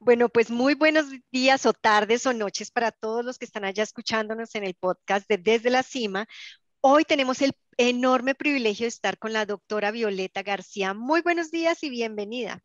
Bueno, pues muy buenos días o tardes o noches para todos los que están allá escuchándonos en el podcast de Desde la Cima. Hoy tenemos el enorme privilegio de estar con la doctora Violeta García. Muy buenos días y bienvenida.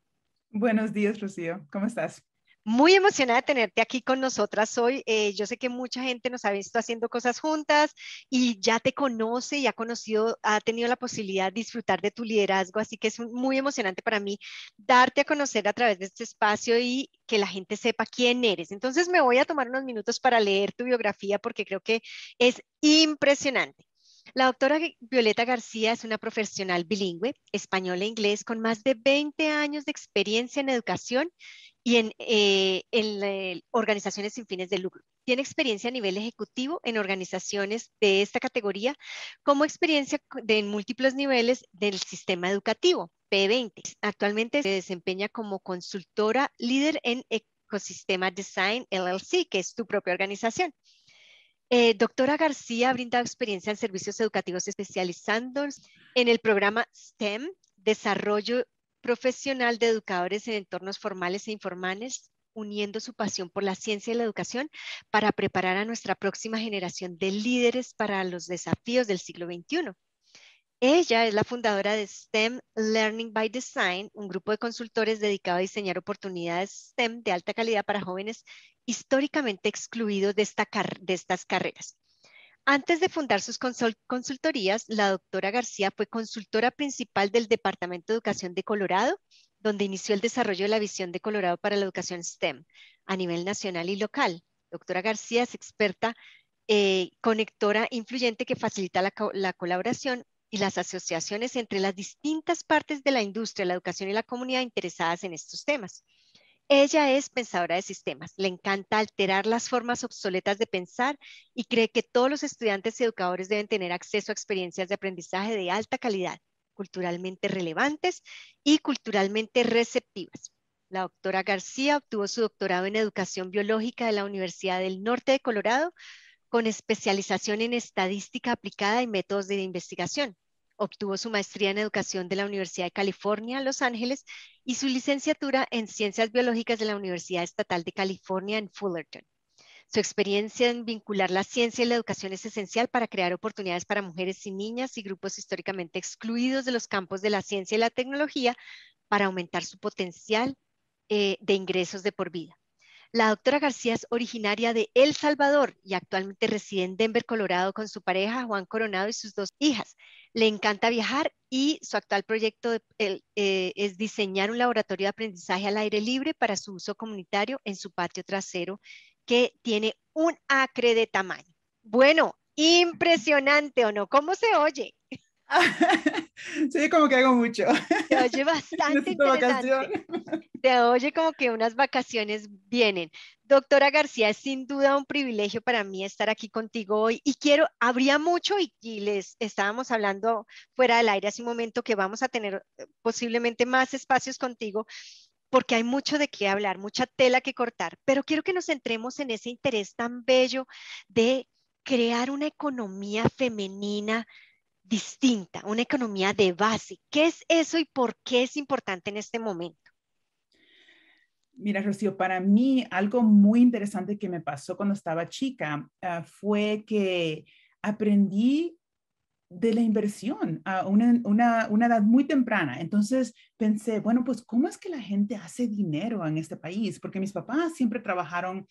Buenos días, Rocío. ¿Cómo estás? Muy emocionada de tenerte aquí con nosotras hoy. Eh, yo sé que mucha gente nos ha visto haciendo cosas juntas y ya te conoce y ha conocido, ha tenido la posibilidad de disfrutar de tu liderazgo, así que es muy emocionante para mí darte a conocer a través de este espacio y que la gente sepa quién eres. Entonces me voy a tomar unos minutos para leer tu biografía porque creo que es impresionante. La doctora Violeta García es una profesional bilingüe, español e inglés, con más de 20 años de experiencia en educación y en, eh, organizaciones sin fines de lucro. Tiene experiencia a nivel ejecutivo en organizaciones de esta categoría, como experiencia de, en múltiples niveles del sistema educativo, P20. Actualmente se desempeña como consultora líder en Ecosistema Design LLC, que es tu propia organización. Eh, doctora García ha brindado experiencia en servicios educativos especializándose en el programa STEM, Desarrollo Profesional de Educadores en Entornos Formales e Informales, uniendo su pasión por la ciencia y la educación para preparar a nuestra próxima generación de líderes para los desafíos del siglo XXI. Ella es la fundadora de STEM Learning by Design, un grupo de consultores dedicado a diseñar oportunidades STEM de alta calidad para jóvenes históricamente excluidos de, estas carreras. Antes de fundar sus consultorías, la doctora García fue consultora principal del Departamento de Educación de Colorado, donde inició el desarrollo de la visión de Colorado para la educación STEM a nivel nacional y local. Doctora García es experta eh, conectora influyente que facilita la colaboración y las asociaciones entre las distintas partes de la industria, la educación y la comunidad interesadas en estos temas. Ella es pensadora de sistemas, le encanta alterar las formas obsoletas de pensar y cree que todos los estudiantes y educadores deben tener acceso a experiencias de aprendizaje de alta calidad, culturalmente relevantes y culturalmente receptivas. La doctora García obtuvo su doctorado en educación biológica de la Universidad del Norte de Colorado con especialización en estadística aplicada y métodos de investigación. Obtuvo su maestría en educación de la Universidad de California, Los Ángeles, y su licenciatura en ciencias biológicas de la Universidad Estatal de California en Fullerton. Su experiencia en vincular la ciencia y la educación es esencial para crear oportunidades para mujeres y niñas y grupos históricamente excluidos de los campos de la ciencia y la tecnología para aumentar su potencial eh, de ingresos de por vida. La doctora García es originaria de El Salvador y actualmente reside en Denver, Colorado, con su pareja Juan Coronado y sus dos hijas. Le encanta viajar y su actual proyecto eh, es diseñar un laboratorio de aprendizaje al aire libre para su uso comunitario en su patio trasero que tiene un acre de tamaño. Bueno, impresionante o no, ¿cómo se oye? sí, como que hago mucho. Se oye bastante interesante. Se oye como que unas vacaciones vienen. Doctora García, es sin duda un privilegio para mí estar aquí contigo hoy y quiero, habría mucho y, y, les estábamos hablando fuera del aire hace un momento que vamos a tener eh, posiblemente más espacios contigo porque hay mucho de qué hablar, mucha tela que cortar, pero quiero que nos centremos en ese interés tan bello de crear una economía femenina distinta, una economía de base. ¿Qué es eso y por qué es importante en este momento? Mira, Rocío, para mí algo muy interesante que me pasó cuando estaba chica uh, fue que aprendí de la inversión a una, edad muy temprana. Entonces pensé, bueno, pues ¿cómo es que la gente hace dinero en este país? Porque mis papás siempre trabajaron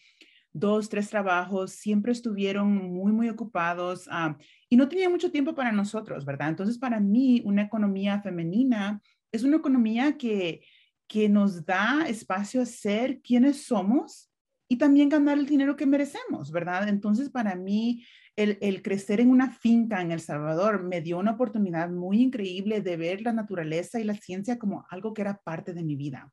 dos, tres trabajos, siempre estuvieron muy, muy ocupados ah, y no tenía mucho tiempo para nosotros, ¿verdad? Entonces, para mí, una economía femenina es una economía que, que nos da espacio a ser quienes somos y también ganar el dinero que merecemos, ¿verdad? Entonces, para mí, el, crecer en una finca en El Salvador me dio una oportunidad muy increíble de ver la naturaleza y la ciencia como algo que era parte de mi vida.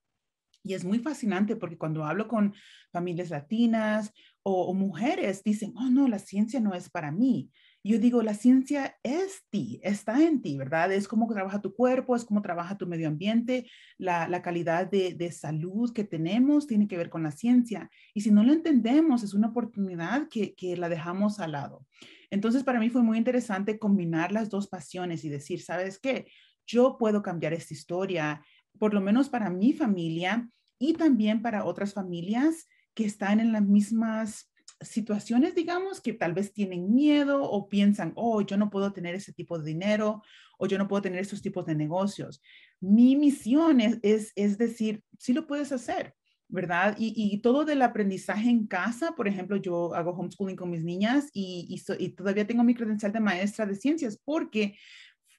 Y es muy fascinante porque cuando hablo con familias latinas o, mujeres, dicen, oh, no, la ciencia no es para mí. Yo digo, la ciencia es ti, está en ti, ¿verdad? Es cómo trabaja tu cuerpo, es cómo trabaja tu medio ambiente, la, calidad de, de, salud que tenemos tiene que ver con la ciencia. Y si no lo entendemos, es una oportunidad que, que la dejamos al lado. Entonces, para mí fue muy interesante combinar las dos pasiones y decir, ¿sabes qué? Yo puedo cambiar esta historia por lo menos para mi familia, y también para otras familias que están en las mismas situaciones, digamos, que tal vez tienen miedo o piensan, oh, yo no puedo tener ese tipo de dinero o yo no puedo tener esos tipos de negocios. Mi misión es, es, decir, sí lo puedes hacer, ¿verdad? Y, todo del aprendizaje en casa, por ejemplo, yo hago homeschooling con mis niñas y, y, todavía tengo mi credencial de maestra de ciencias porque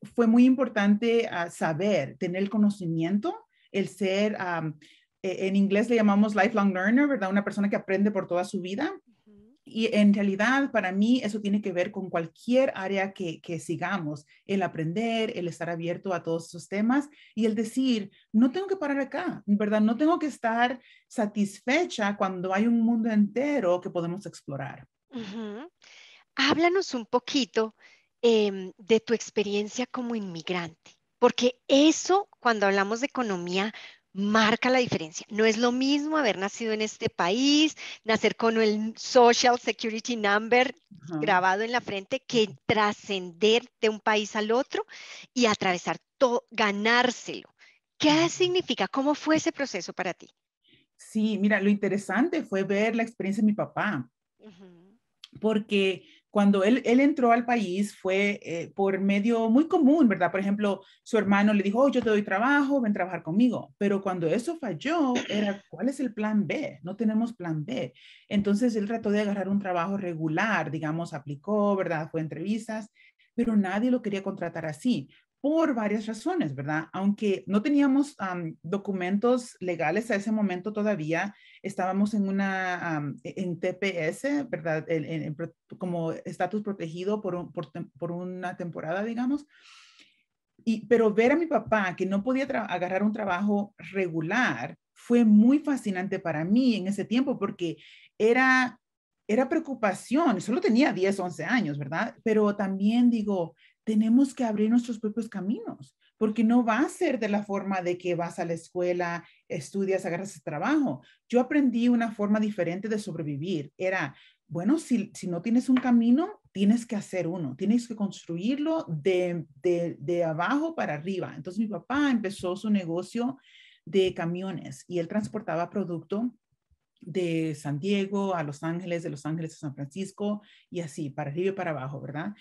fue muy importante ah, saber, tener el conocimiento, el ser, e, en inglés le llamamos lifelong learner, ¿verdad? Una persona que aprende por toda su vida. Y en realidad, para mí, eso tiene que ver con cualquier área que, que, sigamos, el aprender, el estar abierto a todos esos temas y el decir, no tengo que parar acá, ¿verdad? No tengo que estar satisfecha cuando hay un mundo entero que podemos explorar. Háblanos un poquito em, de tu experiencia como inmigrante, porque eso, cuando hablamos de economía, marca la diferencia. No es lo mismo haber nacido en este país, nacer con el Social Security Number grabado en la frente, que trascender de un país al otro y atravesar todo, ganárselo. ¿Qué significa? ¿Cómo fue ese proceso para ti? Sí, mira, lo interesante fue ver la experiencia de mi papá, porque cuando él, él entró al país fue eh, por medio muy común, ¿verdad? Por ejemplo, su hermano le dijo, oh, yo te doy trabajo, ven a trabajar conmigo. Pero cuando eso falló, era, ¿cuál es el plan B? No tenemos plan B. Entonces él trató de agarrar un trabajo regular, digamos, aplicó, ¿verdad? Fue entrevistas, pero nadie lo quería contratar así por varias razones, ¿verdad? Aunque no teníamos documentos legales a ese momento todavía, estábamos en una, e, en TPS, ¿verdad? como estatus protegido por, por, una temporada, digamos. Y, pero ver a mi papá que no podía agarrar un trabajo regular fue muy fascinante para mí en ese tiempo porque era, era preocupación, solo tenía 10, 11 años, ¿verdad? Pero también digo, tenemos que abrir nuestros propios caminos, porque no va a ser de la forma de que vas a la escuela, estudias, agarras ese trabajo. Yo aprendí una forma diferente de sobrevivir. Era, bueno, si, si no tienes un camino, tienes que hacer uno, tienes que construirlo de, de, de abajo para arriba. Entonces mi papá empezó su negocio de camiones y él transportaba producto de San Diego a Los Ángeles, de Los Ángeles a San Francisco y así, para arriba y para abajo, ¿verdad?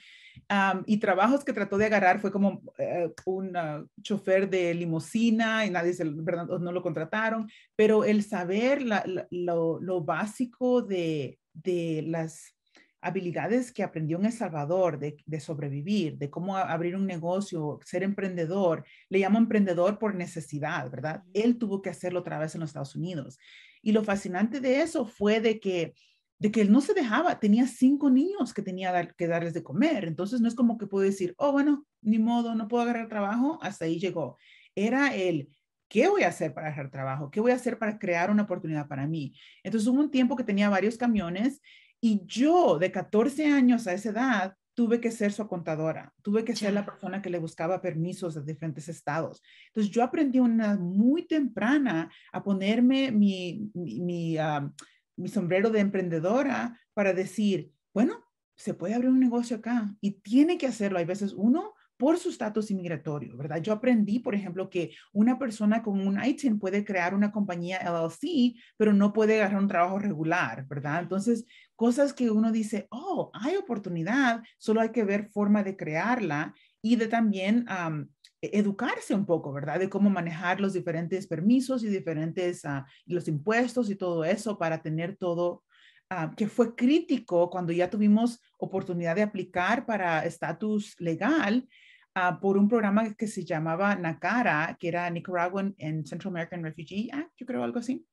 y trabajos que trató de agarrar fue como eh, un ah, chofer de limusina y nadie se, ¿verdad? no lo contrataron, pero el saber lo, básico de, de, las habilidades que aprendió en El Salvador de, de, sobrevivir, de cómo abrir un negocio, ser emprendedor, le llamo emprendedor por necesidad, ¿verdad? Él tuvo que hacerlo otra vez en los Estados Unidos. Y lo fascinante de eso fue de que de que él no se dejaba, tenía cinco niños que tenía que darles de comer, entonces no es como que puedo decir, oh, bueno, ni modo, no puedo agarrar trabajo, hasta ahí llegó. Era el, ¿qué voy a hacer para agarrar trabajo? ¿Qué voy a hacer para crear una oportunidad para mí? Entonces hubo un tiempo que tenía varios camiones y yo de 14 años a esa edad tuve que ser su contadora, tuve que ser la persona que le buscaba permisos de diferentes estados. Entonces yo aprendí una muy temprana a ponerme mi, mi, mi sombrero de emprendedora para decir, bueno, se puede abrir un negocio acá y tiene que hacerlo. Hay veces uno por su estatus inmigratorio, ¿verdad? Yo aprendí, por ejemplo, que una persona con un ITIN puede crear una compañía LLC, pero no puede agarrar un trabajo regular, ¿verdad? Entonces, cosas que uno dice, oh, hay oportunidad, solo hay que ver forma de crearla y de también e-, educarse un poco, ¿verdad? De cómo manejar los diferentes permisos y diferentes, uh, los impuestos y todo eso para tener todo, uh, que fue crítico cuando ya tuvimos oportunidad de aplicar para estatus legal uh, por un programa que se llamaba NACARA, que era Nicaraguan and Central American Refugee Act, yo creo algo así.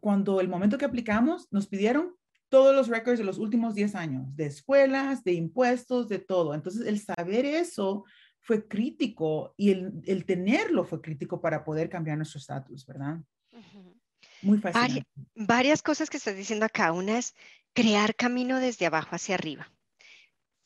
Cuando el momento que aplicamos, nos pidieron todos los records de los últimos 10 años, de escuelas, de impuestos, de todo. Entonces, el saber eso fue crítico y el, tenerlo fue crítico para poder cambiar nuestro estatus, ¿verdad? Muy fácil. varias cosas que estás diciendo acá. Una es crear camino desde abajo hacia arriba.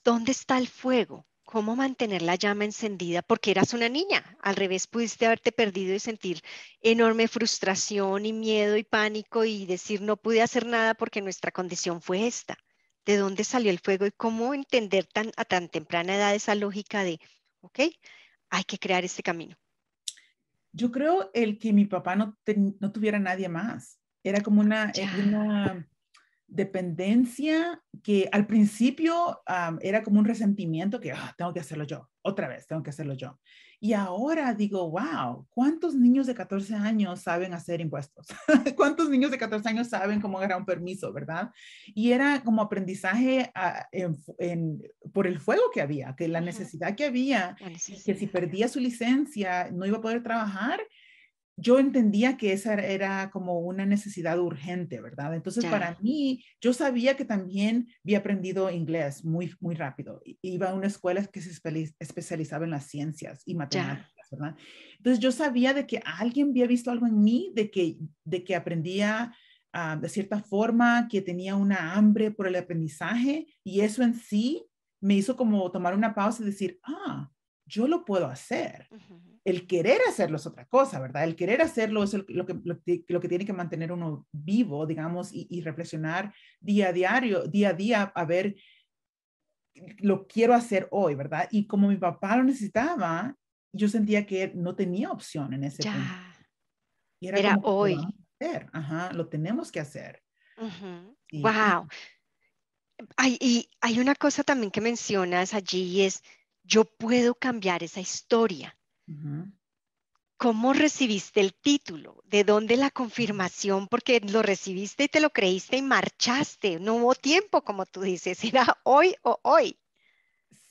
¿Dónde está el fuego? ¿Cómo mantener la llama encendida? Porque eras una niña. Al revés, pudiste haberte perdido y sentir enorme frustración y miedo y pánico y decir no pude hacer nada porque nuestra condición fue esta. ¿De dónde salió el fuego y cómo entender tan, a tan temprana edad esa lógica de ¿ok? Hay que crear este camino. Yo creo el que mi papá no, no tuviera nadie más. Era como una, una dependencia que al principio era como un resentimiento que ah, tengo que hacerlo yo, otra vez tengo que hacerlo yo. Y ahora digo, wow, ¿cuántos niños de 14 años saben hacer impuestos? ¿Cuántos niños de 14 años saben cómo agarrar un permiso, verdad? Y era como aprendizaje ah, por el fuego que había, que la necesidad que había, que si perdía su licencia no iba a poder trabajar yo entendía que esa era como una necesidad urgente, ¿verdad? Entonces, para mí, yo sabía que también había aprendido inglés muy, muy rápido. Iba a una escuela que se especializaba en las ciencias y matemáticas, ¿verdad? Entonces, yo sabía de que alguien había visto algo en mí, de que, de que aprendía ah, de cierta forma, que tenía una hambre por el aprendizaje y eso en sí me hizo como tomar una pausa y decir, ah, yo lo puedo hacer el querer hacerlo es otra cosa, ¿verdad? El querer hacerlo es lo, que, lo, que tiene que mantener uno vivo, digamos, y, reflexionar día a diario, día a día, a ver, lo quiero hacer hoy, ¿verdad? Y como mi papá lo necesitaba, yo sentía que no tenía opción en ese punto. Y era, hoy. Ajá, lo tenemos que hacer. Wow. Hay, y hay una cosa también que mencionas allí es, yo puedo cambiar esa historia. ¿Cómo recibiste el título? ¿De dónde la confirmación? Porque lo recibiste y te lo creíste y marchaste. No hubo tiempo, como tú dices, era hoy o hoy.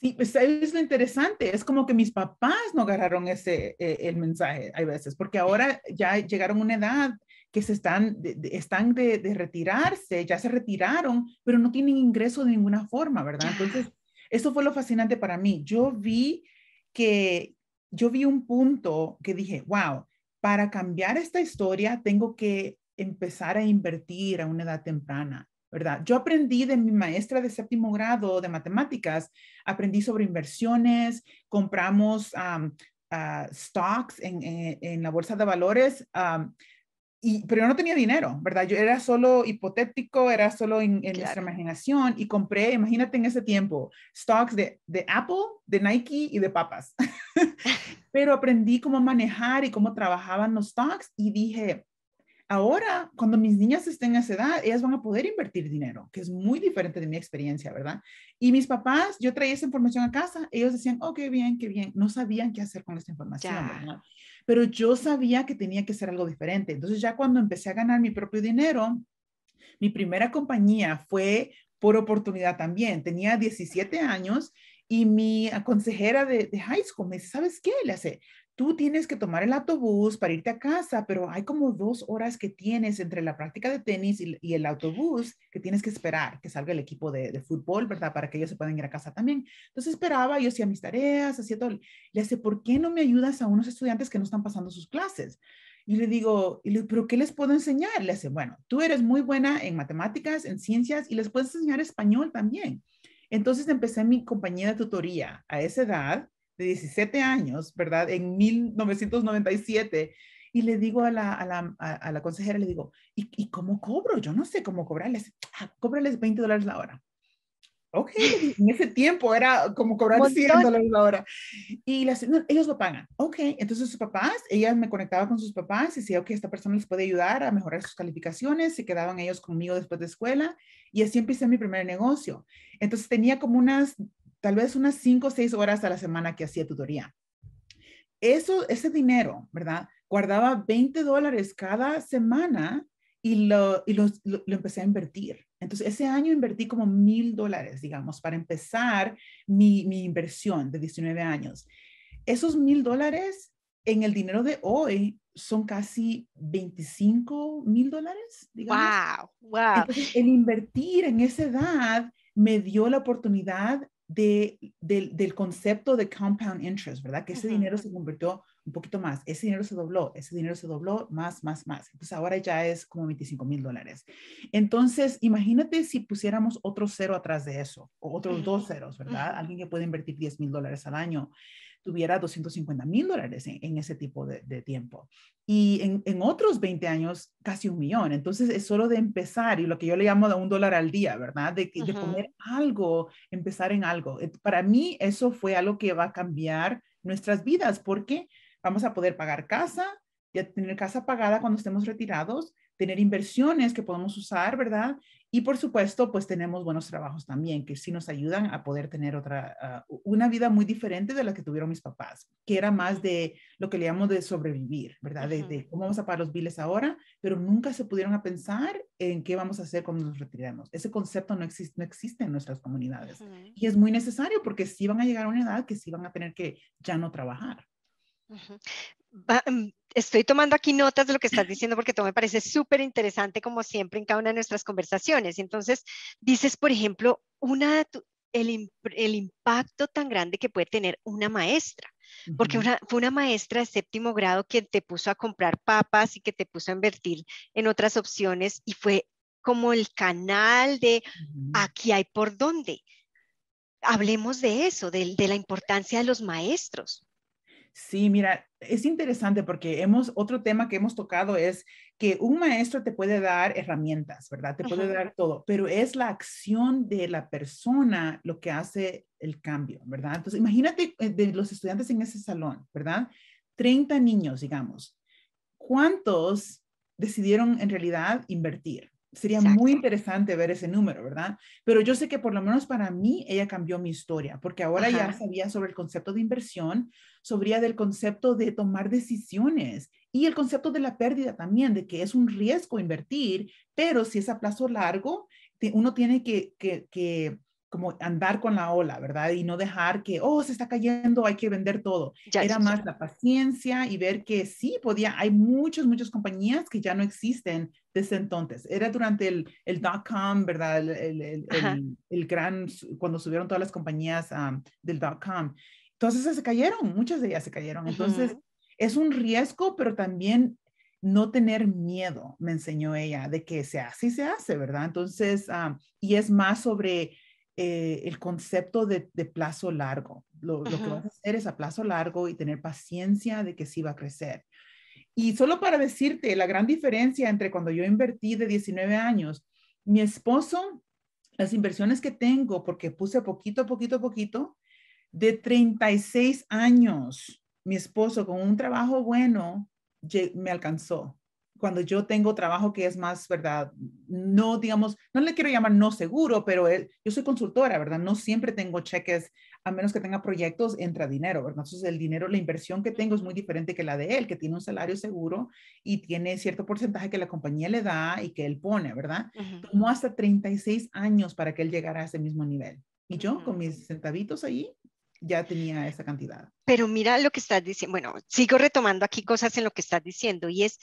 Sí, pues es lo interesante. Es como que mis papás no agarraron ese, eh, el mensaje, hay veces, porque ahora ya llegaron a una edad que se están, de, están de, retirarse, ya se retiraron, pero no tienen ingreso de ninguna forma, ¿verdad? Entonces, eso fue lo fascinante para mí. Yo vi que, yo vi un punto que dije, wow, para cambiar esta historia tengo que empezar a invertir a una edad temprana, ¿verdad? Yo aprendí de mi maestra de séptimo grado de matemáticas, aprendí sobre inversiones, compramos stocks en, la bolsa de valores pero yo no tenía dinero, ¿verdad? Yo era solo hipotético, era solo en, nuestra imaginación y compré, imagínate en ese tiempo, stocks de, de Apple, de Nike y de papas. pero aprendí cómo manejar y cómo trabajaban los stocks y dije, ahora, cuando mis niñas estén a esa edad, ellas van a poder invertir dinero, que es muy diferente de mi experiencia, ¿verdad? Y mis papás, yo traía esa información a casa, ellos decían, oh, qué bien, qué bien, no sabían qué hacer con esta información, ¿verdad? Pero yo sabía que tenía que ser algo diferente. Entonces ya cuando empecé a ganar mi propio dinero, mi primera compañía fue por oportunidad también. Tenía 17 años y mi consejera de, de, high school me dice, ¿sabes qué? Le hace, tú tienes que tomar el autobús para irte a casa, pero hay como dos horas que tienes entre la práctica de tenis y, el autobús que tienes que esperar que salga el equipo de, fútbol, ¿verdad? Para que ellos se puedan ir a casa también. Entonces esperaba, yo hacía mis tareas, hacía todo. Le dice, ¿por qué no me ayudas a unos estudiantes que no están pasando sus clases? Y le digo, ¿pero qué les puedo enseñar? Le dice, bueno, tú eres muy buena en matemáticas, en ciencias y les puedes enseñar español también. Entonces empecé mi compañía de tutoría a esa edad de 17 años, ¿verdad? En 1997. Y le digo a la, a la, a, la consejera, le digo, ¿y, ¿y, cómo cobro? Yo no sé cómo cobrarles. Ah, cóbrales 20 dólares la hora. Ok, en ese tiempo era como cobrar 100 dólares la hora. Y las, ellos lo pagan. Ok, entonces sus papás, ella me conectaba con sus papás y decía, ok, esta persona les puede ayudar a mejorar sus calificaciones. Se quedaban ellos conmigo después de escuela. Y así empecé mi primer negocio. Entonces tenía como unas tal vez unas cinco o seis horas a la semana que hacía tutoría. Eso, ese dinero, ¿verdad? Guardaba 20 dólares cada semana y, lo, y lo, empecé a invertir. Entonces, ese año invertí como mil dólares, digamos, para empezar mi, mi inversión de 19 años. Esos mil dólares en el dinero de hoy son casi 25 mil dólares, digamos. Wow, wow. Entonces, el invertir en esa edad me dio la oportunidad de, del concepto de compound interest, ¿verdad? Que ese dinero se convirtió un poquito más, ese dinero se dobló, ese dinero se dobló más, más, más. Entonces ahora ya es como 25 mil dólares. Entonces, imagínate si pusiéramos otro cero atrás de eso, o otros dos ceros, ¿verdad? Alguien que puede invertir 10 mil dólares al año tuviera 250 mil dólares en, ese tipo de, tiempo. Y en, en, otros 20 años, casi un millón. Entonces, es solo de empezar y lo que yo le llamo de un dólar al día, ¿verdad? De, de poner algo, empezar en algo. Para mí, eso fue algo que va a cambiar nuestras vidas porque vamos a poder pagar casa, ya tener casa pagada cuando estemos retirados, tener inversiones que podemos usar, ¿verdad? Y por supuesto, pues tenemos buenos trabajos también que sí nos ayudan a poder tener otra, ah, una vida muy diferente de la que tuvieron mis papás, que era más de lo que le llamo de sobrevivir, ¿verdad? de, cómo vamos a pagar los biles ahora, pero nunca se pudieron a pensar en qué vamos a hacer cuando nos retiremos. Ese concepto no existe, no existe en nuestras comunidades y es muy necesario porque sí van a llegar a una edad que sí van a tener que ya no trabajar. Mm, estoy tomando aquí notas de lo que estás diciendo porque todo me parece súper interesante como siempre en cada una de nuestras conversaciones. Entonces, dices, por ejemplo, una, el, el impacto tan grande que puede tener una maestra, porque una, fue una maestra de séptimo grado que te puso a comprar papas y que te puso a invertir en otras opciones y fue como el canal de aquí hay por dónde. Hablemos de eso, de la importancia de los maestros. Sí, mira, es interesante porque hemos, otro tema que hemos tocado es que un maestro te puede dar herramientas, ¿verdad? Te puede dar todo, pero es la acción de la persona lo que hace el cambio, ¿verdad? Entonces, imagínate eh, de los estudiantes en ese salón, ¿verdad? 30 niños, digamos. ¿Cuántos decidieron en realidad invertir? Sería muy interesante ver ese número, ¿verdad? Pero yo sé que por lo menos para mí ella cambió mi historia, porque ahora ya sabía sobre el concepto de inversión, sabía del concepto de tomar decisiones y el concepto de la pérdida también, de que es un riesgo invertir, pero si es a plazo largo, uno tiene que, que, que como andar con la ola, ¿verdad? Y no dejar que, oh, se está cayendo, hay que vender todo. Era más la paciencia y ver que sí podía, hay muchas, muchas compañías que ya no existen desde entonces. Era durante el, el dot-com, ¿verdad? El, el, el, gran, cuando subieron todas las compañías del dot-com. Entonces se cayeron, muchas de ellas se cayeron. Entonces, es un riesgo, pero también no tener miedo, me enseñó ella, de que se hace y se hace, ¿verdad? Entonces, y es más sobre eh, el concepto de, plazo largo. Lo, que vas a hacer es a plazo largo y tener paciencia de que sí va a crecer. Y solo para decirte la gran diferencia entre cuando yo invertí de 19 años, mi esposo, las inversiones que tengo, porque puse poquito, poquito, poquito, de 36 años, mi esposo con un trabajo bueno me alcanzó cuando yo tengo trabajo que es más, ¿verdad? No, digamos, no le quiero llamar no seguro, pero yo soy consultora, ¿verdad? No siempre tengo cheques, a menos que tenga proyectos, entra dinero, ¿verdad? Entonces el dinero, la inversión que tengo es muy diferente que la de él, que tiene un salario seguro y tiene cierto porcentaje que la compañía le da y que él pone, ¿verdad? Tomó hasta 36 años para que él llegara a ese mismo nivel. Y yo con mis centavitos ahí ya tenía esa cantidad. Pero mira lo que estás diciendo, bueno, sigo retomando aquí cosas en lo que estás diciendo y es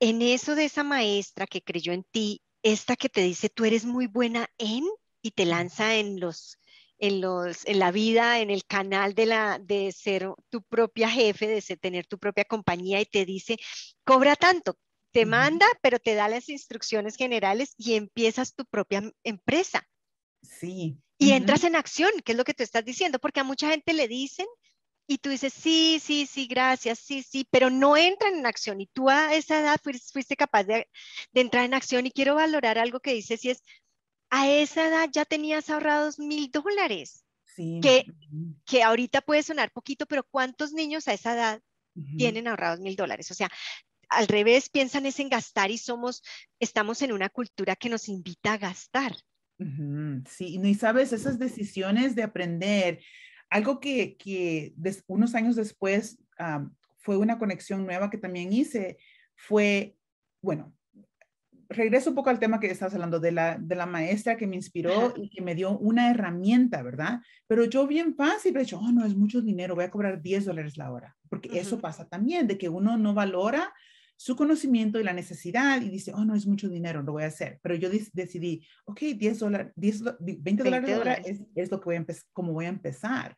en eso de esa maestra que creyó en ti, esta que te dice, tú eres muy buena en, y te lanza en los, en los, en la vida, en el canal de la, de ser tu propia jefe, de tener tu propia compañía y te dice, cobra tanto, te manda, pero te da las instrucciones generales y empiezas tu propia empresa. Sí. Y entras en acción, que es lo que tú estás diciendo, porque a mucha gente le dicen, y tú dices, sí, sí, sí, gracias, sí, sí, pero no entran en acción y tú a esa edad fuiste, capaz de, entrar en acción y quiero valorar algo que dices y es, a esa edad ya tenías ahorrados mil dólares, sí. que, que ahorita puede sonar poquito, pero ¿cuántos niños a esa edad tienen ahorrados mil dólares? O sea, al revés, piensan es en gastar y somos, estamos en una cultura que nos invita a gastar. Sí, y sabes, esas decisiones de aprender, algo que, que unos años después fue una conexión nueva que también hice, fue, bueno, regreso un poco al tema que estabas hablando de la, de la maestra que me inspiró y que me dio una herramienta, ¿verdad? Pero yo bien fácil he dicho, oh, no, es mucho dinero, voy a cobrar 10 dólares la hora, porque eso pasa también, de que uno no valora su conocimiento y la necesidad y dice, oh, no es mucho dinero, lo voy a hacer. Pero yo decidí, ok, 10 dólares, 20 dólares es, es, lo que voy a como voy a empezar.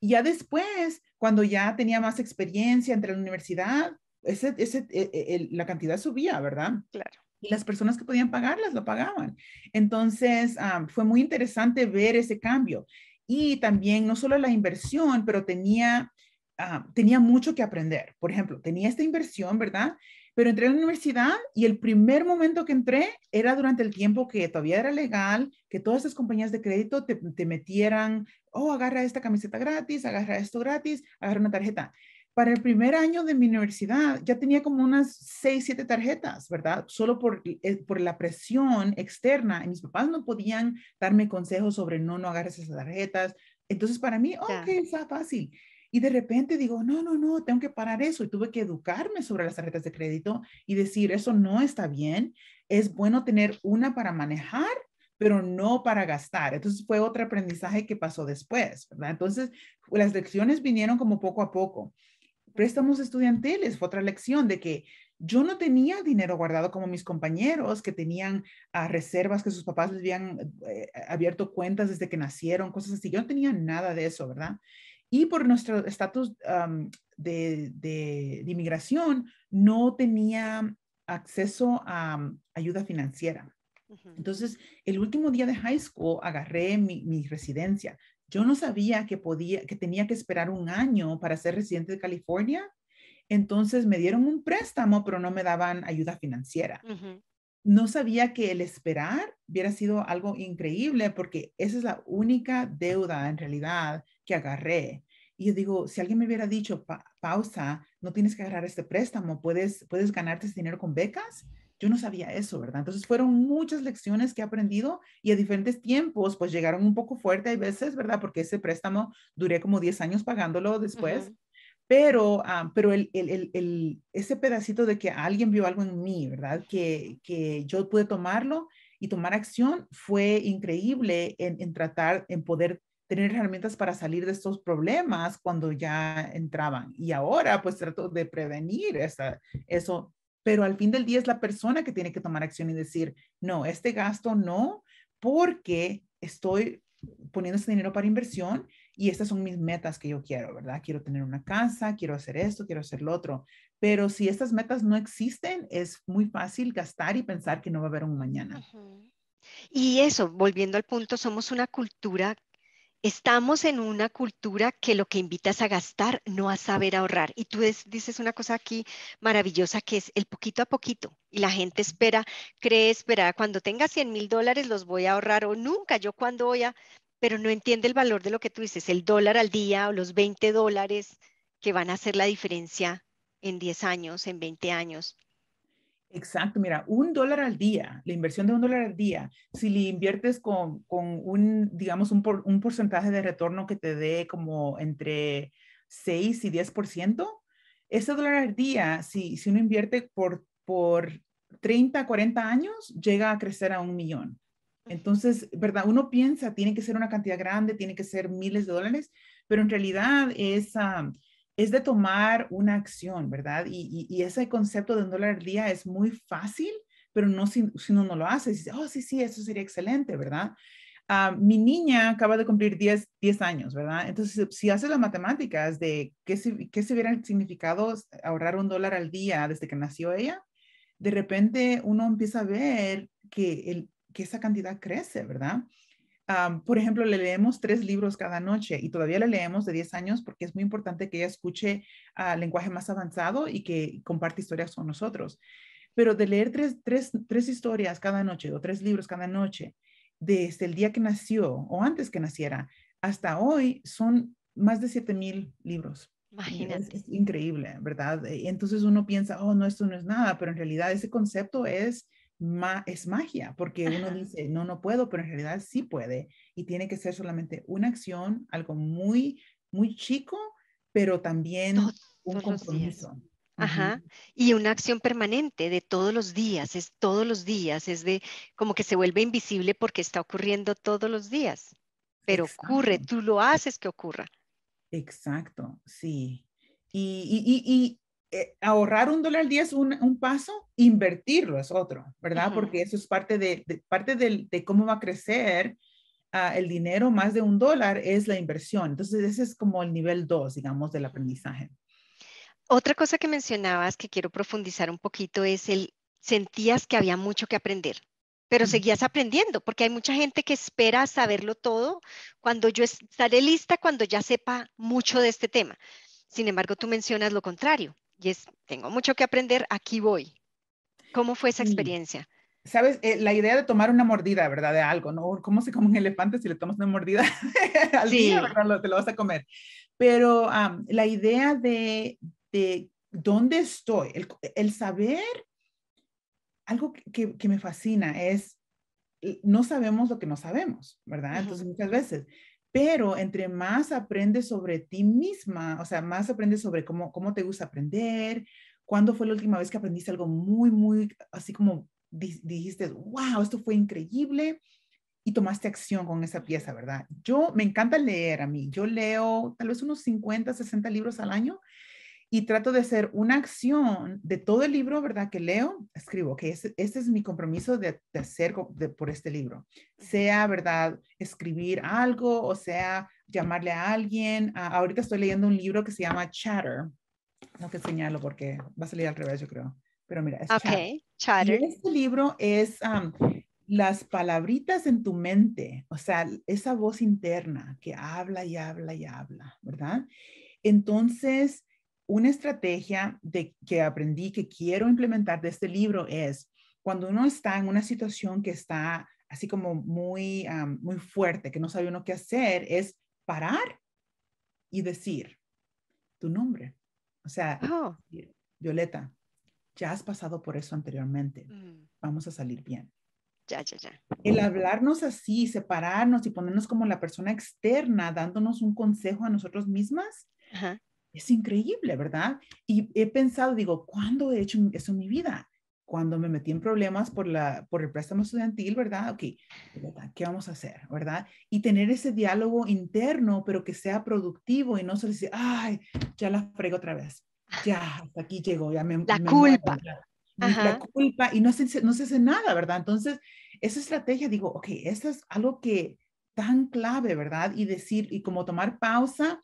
Y ya después, cuando ya tenía más experiencia entre la universidad, ese, ese, e, e, la cantidad subía, ¿verdad? Claro. Y las personas que podían pagarlas lo pagaban. Entonces, fue muy interesante ver ese cambio. Y también no solo la inversión, pero tenía Ah, tenía mucho que aprender. Por ejemplo, tenía esta inversión, ¿verdad? Pero entré a la universidad y el primer momento que entré era durante el tiempo que todavía era legal, que todas esas compañías de crédito te, te metieran, oh, agarra esta camiseta gratis, agarra esto gratis, agarra una tarjeta. para el primer año de mi universidad ya tenía como unas seis, siete tarjetas, ¿verdad? Solo por, eh, por la presión externa. Y mis papás no podían darme consejos sobre no, no agarres esas tarjetas. Entonces para mí, ok, está fácil. Y de repente digo, no, no, no, tengo que parar eso. Y tuve que educarme sobre las tarjetas de crédito y decir, eso no está bien. Es bueno tener una para manejar, pero no para gastar. Entonces fue otro aprendizaje que pasó después, ¿verdad? Entonces las lecciones vinieron como poco a poco préstamos estudiantiles fue otra lección de que yo no tenía dinero guardado como mis compañeros que tenían ah, reservas que sus papás les habían eh, abierto cuentas desde que nacieron, cosas así. Yo no tenía nada de eso, ¿verdad? Y por nuestro estatus de, de, inmigración, no tenía acceso a ayuda financiera. Entonces, el último día de high school agarré mi, mi, residencia. Yo no sabía que podía, que tenía que esperar un año para ser residente de California. Entonces me dieron un préstamo, pero no me daban ayuda financiera. No sabía que el esperar hubiera sido algo increíble porque esa es la única deuda en realidad que agarré. Y yo digo, si alguien me hubiera dicho, pausa, no tienes que agarrar este préstamo, puedes, puedes ganarte ese dinero con becas, yo no sabía eso, ¿verdad? Entonces fueron muchas lecciones que he aprendido y a diferentes tiempos, pues llegaron un poco fuerte a veces, ¿verdad? Porque ese préstamo duré como 10 años pagándolo después. Pero, ah, pero el, el, el, ese pedacito de que alguien vio algo en mí, ¿verdad? Que, que yo pude tomarlo y tomar acción fue increíble en, en tratar, en poder tener herramientas para salir de estos problemas cuando ya entraban. Y ahora pues trato de prevenir esa, eso pero al fin del día es la persona que tiene que tomar acción y decir, no, este gasto no, porque estoy poniendo ese dinero para inversión y estas son mis metas que yo quiero, ¿verdad? Quiero tener una casa, quiero hacer esto, quiero hacer lo otro. Pero si estas metas no existen, es muy fácil gastar y pensar que no va a haber un mañana. Y eso, volviendo al punto, somos una cultura estamos en una cultura que lo que invitas a gastar, no a saber ahorrar. Y tú dices una cosa aquí maravillosa que es el poquito a poquito. Y la gente espera, cree esperar, cuando tenga 100 mil dólares los voy a ahorrar o nunca, yo cuando voy a, pero no entiende el valor de lo que tú dices, el dólar al día o los 20 dólares que van a hacer la diferencia en 10 años, en 20 años. Exacto, mira, un dólar al día, la inversión de un dólar al día, si le inviertes con, con un, digamos, un, un, porcentaje de retorno que te dé como entre 6 y 10%, ese dólar al día, si, si uno invierte por, por 30, 40 años, llega a crecer a un millón. Entonces, ¿verdad? Uno piensa, tiene que ser una cantidad grande, tiene que ser miles de dólares, pero en realidad es... Ah, es de tomar una acción, ¿verdad? Y, ese concepto de un dólar al día es muy fácil, pero no si, uno no lo hace. Dice, oh, sí, sí, eso sería excelente, ¿verdad? Ah, mi niña acaba de cumplir 10, 10 años, ¿verdad? Entonces, si haces las matemáticas de qué, qué se hubiera significado ahorrar un dólar al día desde que nació ella, de repente uno empieza a ver que, el, que esa cantidad crece, ¿verdad? Por ejemplo, le leemos tres libros cada noche y todavía le leemos de 10 años porque es muy importante que ella escuche uh, lenguaje más avanzado y que comparte historias con nosotros. Pero de leer tres, tres, tres historias cada noche o tres libros cada noche, desde el día que nació o antes que naciera hasta hoy, son más de 7 mil libros. Imagínate. Es, increíble, ¿verdad? Entonces uno piensa, oh, no, esto no es nada, pero en realidad ese concepto es es magia, porque uno dice, no, no puedo, pero en realidad sí puede. Y tiene que ser solamente una acción, algo muy, muy chico, pero también un compromiso. Ajá. Y una acción permanente de todos los días, es todos los días, es de como que se vuelve invisible porque está ocurriendo todos los días, pero ocurre, tú lo haces que ocurra. Exacto, sí. Y, y, y, eh, ahorrar un dólar al día es un, paso, invertirlo es otro, ¿verdad? Porque eso es parte de, parte de, cómo va a crecer ah, el dinero, más de un dólar es la inversión. Entonces, ese es como el nivel dos, digamos, del aprendizaje. Otra cosa que mencionabas que quiero profundizar un poquito es el, sentías que había mucho que aprender, pero seguías aprendiendo, porque hay mucha gente que espera saberlo todo cuando yo estaré lista, cuando ya sepa mucho de este tema. Sin embargo, tú mencionas lo contrario y es, tengo mucho que aprender, aquí voy. ¿Cómo fue esa experiencia? Sabes, eh, la idea de tomar una mordida, ¿verdad? De algo, ¿no? ¿Cómo se come un elefante si le tomas una mordida al día, ¿verdad? te lo vas a comer. Pero la idea de, de, dónde estoy, el, el saber, algo que, que, me fascina es, no sabemos lo que no sabemos, ¿verdad? Entonces muchas veces, pero entre más aprendes sobre ti misma, o sea, más aprendes sobre cómo, cómo te gusta aprender, cuándo fue la última vez que aprendiste algo muy, muy, así como dijiste, wow, esto fue increíble y tomaste acción con esa pieza, ¿verdad? Yo me encanta leer a mí. Yo leo tal vez unos 50, 60 libros al año y trato de hacer una acción de todo el libro, ¿verdad? Que leo, escribo, que ese, es mi compromiso de, hacer por este libro. Sea, ¿verdad? Escribir algo o sea, llamarle a alguien. Ah, ahorita estoy leyendo un libro que se llama Chatter. No que señalo porque va a salir al revés, yo creo. Pero mira, es okay. Chatter. este libro es las palabritas en tu mente, o sea, esa voz interna que habla y habla y habla, ¿verdad? Entonces, una estrategia de, que aprendí que quiero implementar de este libro es cuando uno está en una situación que está así como muy, muy fuerte, que no sabe uno qué hacer, es parar y decir tu nombre. O sea, oh. Violeta, ya has pasado por eso anteriormente. Mm. Vamos a salir bien. Ya, ya, ya. El hablarnos así, separarnos y ponernos como la persona externa, dándonos un consejo a nosotros mismas, es increíble, ¿verdad? Y he pensado, digo, ¿cuándo he hecho eso en mi vida? Cuando me metí en problemas por, la, por el préstamo estudiantil, ¿verdad? Ok, ¿qué vamos a hacer, verdad? Y tener ese diálogo interno, pero que sea productivo y no solo decir, ay, ya la frego otra vez. Ya, hasta aquí llegó, ya me... La culpa la culpa y no se, no se hace nada, ¿verdad? Entonces, esa estrategia, digo, ok, eso es algo que tan clave, ¿verdad? Y decir, y como tomar pausa.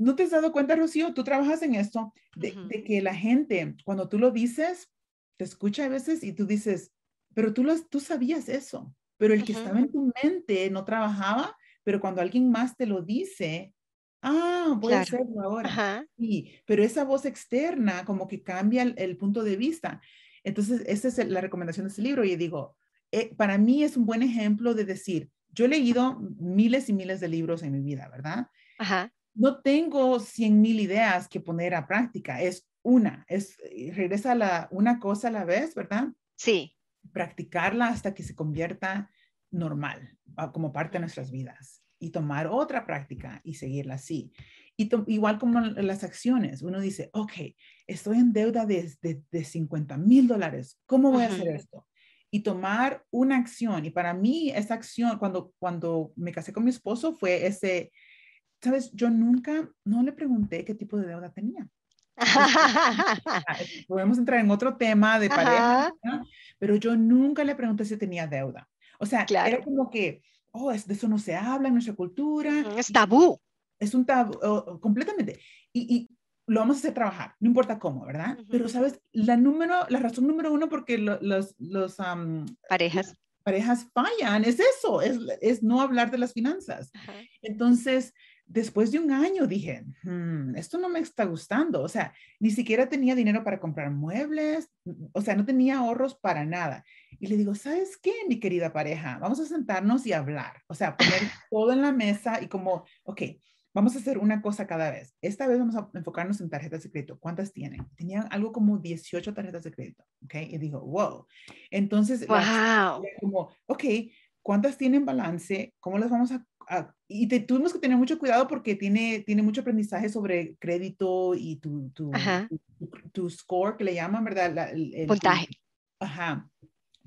¿No te has dado cuenta, Rocío? Tú trabajas en esto, de, que la gente, cuando tú lo dices, te escucha a veces y tú dices, pero tú, lo, tú sabías eso, pero el que estaba en tu mente no trabajaba, pero cuando alguien más te lo dice, Ah, voy a hacerlo ahora. Sí, pero esa voz externa como que cambia el, punto de vista. Entonces, esa es la recomendación de este libro. Y digo, eh, para mí es un buen ejemplo de decir, yo he leído miles y miles de libros en mi vida, ¿verdad? Ajá. No tengo cien mil ideas que poner a práctica. Es una, es eh, regresa la, una cosa a la vez, ¿verdad? Sí. Practicarla hasta que se convierta normal, como parte de nuestras vidas y tomar otra práctica y seguirla así. Y igual como las acciones, uno dice, ok, estoy en deuda de, de, 50 mil dólares, ¿cómo voy a hacer esto? Y tomar una acción. Y para mí esa acción, cuando, cuando me casé con mi esposo, fue ese, sabes, yo nunca, no le pregunté qué tipo de deuda tenía. Podemos entrar en otro tema de pareja, pero yo nunca le pregunté si tenía deuda. O sea, era como que oh, es, de eso no se habla en nuestra cultura. Es tabú. Es un tabú, completamente. Y, y, lo vamos a hacer trabajar, no importa cómo, ¿verdad? Pero, ¿sabes? La, número, la razón número uno porque los, los parejas. parejas fallan, es eso, es, es no hablar de las finanzas. Entonces, después de un año dije, hmm, esto no me está gustando. O sea, ni siquiera tenía dinero para comprar muebles, o sea, no tenía ahorros para nada. Y le digo, ¿sabes qué, mi querida pareja? Vamos a sentarnos y hablar. O sea, poner todo en la mesa y como, ok, vamos a hacer una cosa cada vez. Esta vez vamos a enfocarnos en tarjetas de crédito. ¿Cuántas tienen? Tenían algo como 18 tarjetas de crédito. Ok, y digo, wow. Entonces, wow. como, ok, ¿cuántas tienen balance? ¿Cómo las vamos a y tuvimos que tener mucho cuidado porque tiene, tiene mucho aprendizaje sobre crédito y tu, tu, tu, score, que le llaman, ¿verdad? el, Puntaje. ajá.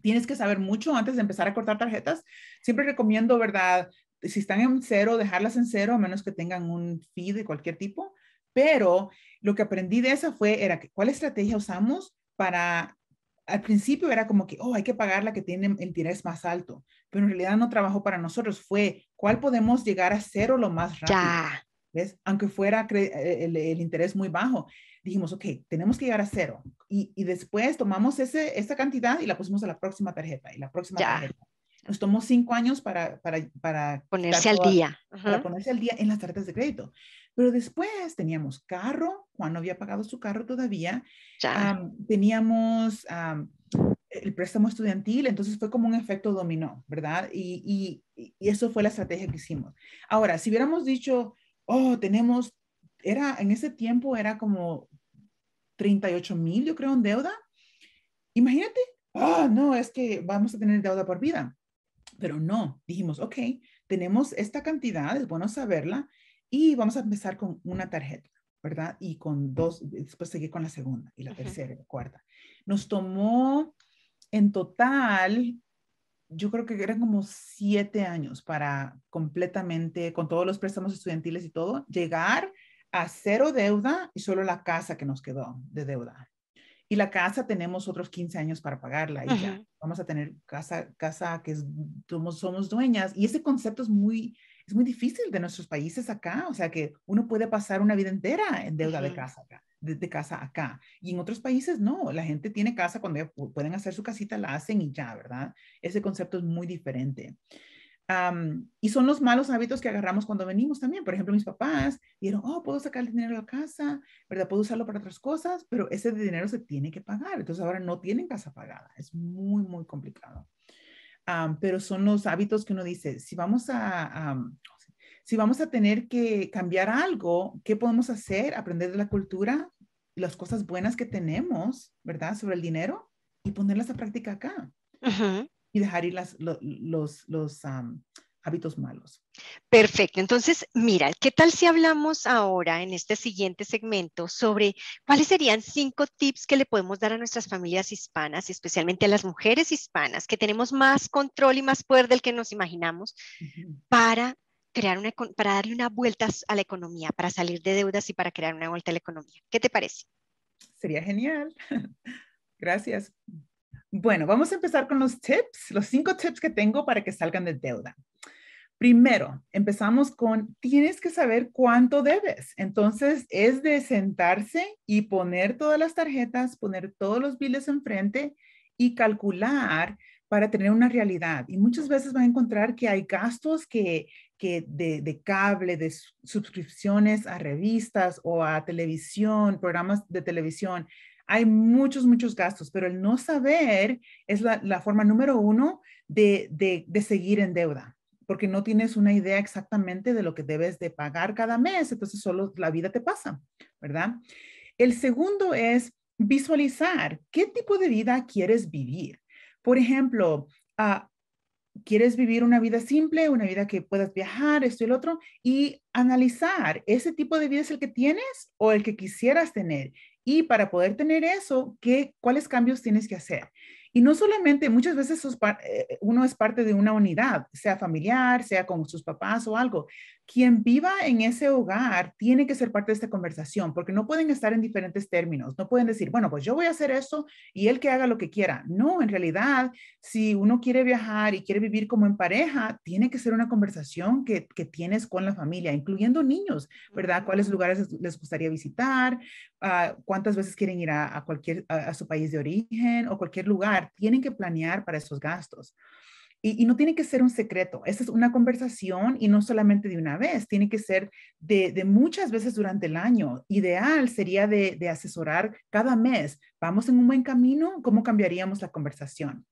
Tienes que saber mucho antes de empezar a cortar tarjetas. Siempre recomiendo, ¿verdad? Si están en cero, dejarlas en cero, a menos que tengan un fee de cualquier tipo. Pero lo que aprendí de esa fue, era que, ¿cuál estrategia usamos para al principio era como que, oh, hay que pagar la que tiene el interés más alto, pero en realidad no trabajó para nosotros, fue cuál podemos llegar a cero lo más rápido. Ya. ¿Ves? Aunque fuera eh, el, el, interés muy bajo, dijimos, ok, tenemos que llegar a cero. Y, y, después tomamos ese, esa cantidad y la pusimos a la próxima tarjeta y la próxima tarjeta. Nos tomó cinco años para, para, para ponerse al día. Para ponerse al día en las tarjetas de crédito. Pero después teníamos carro, Juan no había pagado su carro todavía. teníamos el préstamo estudiantil, entonces fue como un efecto dominó, ¿verdad? Y, y, y, eso fue la estrategia que hicimos. Ahora, si hubiéramos dicho, oh, tenemos, era, en ese tiempo era como 38 mil, yo creo, en deuda. Imagínate, oh, no, es que vamos a tener deuda por vida. Pero no, dijimos, ok, tenemos esta cantidad, es bueno saberla, y vamos a empezar con una tarjeta, ¿verdad? Y con dos, después seguir con la segunda y la tercera y la cuarta. Nos tomó en total, yo creo que eran como siete años para completamente, con todos los préstamos estudiantiles y todo, llegar a cero deuda y solo la casa que nos quedó de deuda. Y la casa tenemos otros 15 años para pagarla y ya vamos a tener casa, casa que somos, somos dueñas. Y ese concepto es muy, es muy difícil de nuestros países acá. O sea, que uno puede pasar una vida entera en deuda de casa acá, de, casa acá. Y en otros países no, la gente tiene casa cuando pueden hacer su casita, la hacen y ya, ¿verdad? Ese concepto es muy diferente y son los malos hábitos que agarramos cuando venimos también. Por ejemplo, mis papás dijeron, oh, puedo sacar el dinero de la casa, ¿verdad? Puedo usarlo para otras cosas, pero ese dinero se tiene que pagar. Entonces ahora no tienen casa pagada. Es muy, muy complicado. Pero son los hábitos que uno dice, si vamos a, si vamos a tener que cambiar algo, ¿qué podemos hacer? Aprender de la cultura, las cosas buenas que tenemos, ¿verdad? Sobre el dinero y ponerlas a práctica acá y dejar ir las, los, los, hábitos malos. Perfecto. Entonces, mira, ¿qué tal si hablamos ahora en este siguiente segmento sobre cuáles serían cinco tips que le podemos dar a nuestras familias hispanas, especialmente a las mujeres hispanas, que tenemos más control y más poder del que nos imaginamos para crear una, para darle una vuelta a la economía, para salir de deudas y para crear una vuelta a la economía? ¿Qué te parece? Sería genial. Gracias. Bueno, vamos a empezar con los tips, los cinco tips que tengo para que salgan de deuda. Primero, empezamos con, tienes que saber cuánto debes. Entonces, es de sentarse y poner todas las tarjetas, poner todos los biles enfrente y calcular para tener una realidad. Y muchas veces van a encontrar que hay gastos que, que de, cable, de suscripciones a revistas o a televisión, programas de televisión, hay muchos, muchos gastos, pero el no saber es la, forma número uno de, de, seguir en deuda, porque no tienes una idea exactamente de lo que debes de pagar cada mes, entonces solo la vida te pasa, ¿verdad? El segundo es visualizar qué tipo de vida quieres vivir. Por ejemplo, uh, quieres vivir una vida simple, una vida que puedas viajar, esto y el otro, y analizar, ¿ese tipo de vida es el que tienes o el que quisieras tener? Y para poder tener eso, ¿qué, ¿cuáles cambios tienes que hacer? Y no solamente, muchas veces eh, uno es parte de una unidad, sea familiar, sea con sus papás o algo. Quien viva en ese hogar tiene que ser parte de esta conversación, porque no pueden estar en diferentes términos. No pueden decir, bueno, pues yo voy a hacer eso y él que haga lo que quiera. No, en realidad, si uno quiere viajar y quiere vivir como en pareja, tiene que ser una conversación que, que tienes con la familia, incluyendo niños, ¿verdad? ¿Cuáles lugares les gustaría visitar? Uh, ¿Cuántas veces quieren ir a, a cualquier, a su país de origen o cualquier lugar? tienen que planear para esos gastos. Y, no tiene que ser un secreto, esa es una conversación y no solamente de una vez, tiene que ser de, muchas veces durante el año. Ideal sería de, asesorar cada mes, vamos en un buen camino, ¿cómo cambiaríamos la conversación?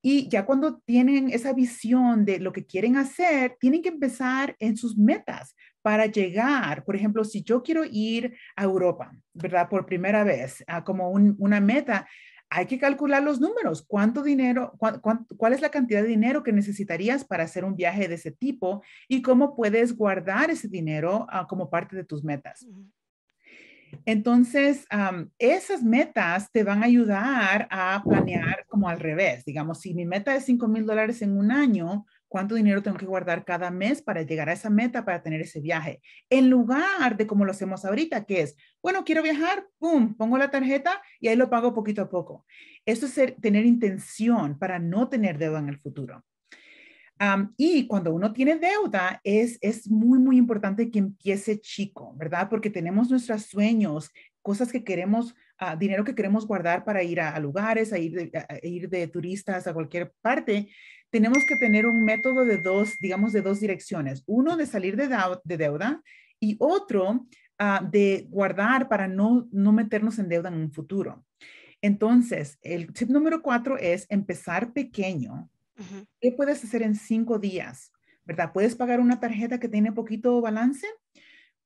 Y ya cuando tienen esa visión de lo que quieren hacer, tienen que empezar en sus metas para llegar. Por ejemplo, si yo quiero ir a Europa, ¿verdad? Por primera vez, como una meta, hay que calcular los números. ¿Cuánto dinero, cuál es la cantidad de dinero que necesitarías para hacer un viaje de ese tipo y cómo puedes guardar ese dinero ah, como parte de tus metas? Entonces, esas metas te van a ayudar a planear como al revés. Digamos, si mi meta es 5 mil dólares en un año, cuánto dinero tengo que guardar cada mes para llegar a esa meta, para tener ese viaje. En lugar de como lo hacemos ahorita, que es, bueno, quiero viajar, ¡pum!, pongo la tarjeta y ahí lo pago poquito a poco. Eso es tener intención para no tener deuda en el futuro. y cuando uno tiene deuda, es, es muy, muy importante que empiece chico, ¿verdad? Porque tenemos nuestros sueños, cosas que queremos, uh, dinero que queremos guardar para ir a, lugares, a ir, a ir de turistas a cualquier parte, tenemos que tener un método de dos, digamos, de dos direcciones. Uno de salir de, deuda y otro ah, de guardar para no, no meternos en deuda en un futuro. Entonces, el tip número cuatro es empezar pequeño. ¿Qué puedes hacer en cinco días? ¿Verdad? Puedes pagar una tarjeta que tiene poquito balance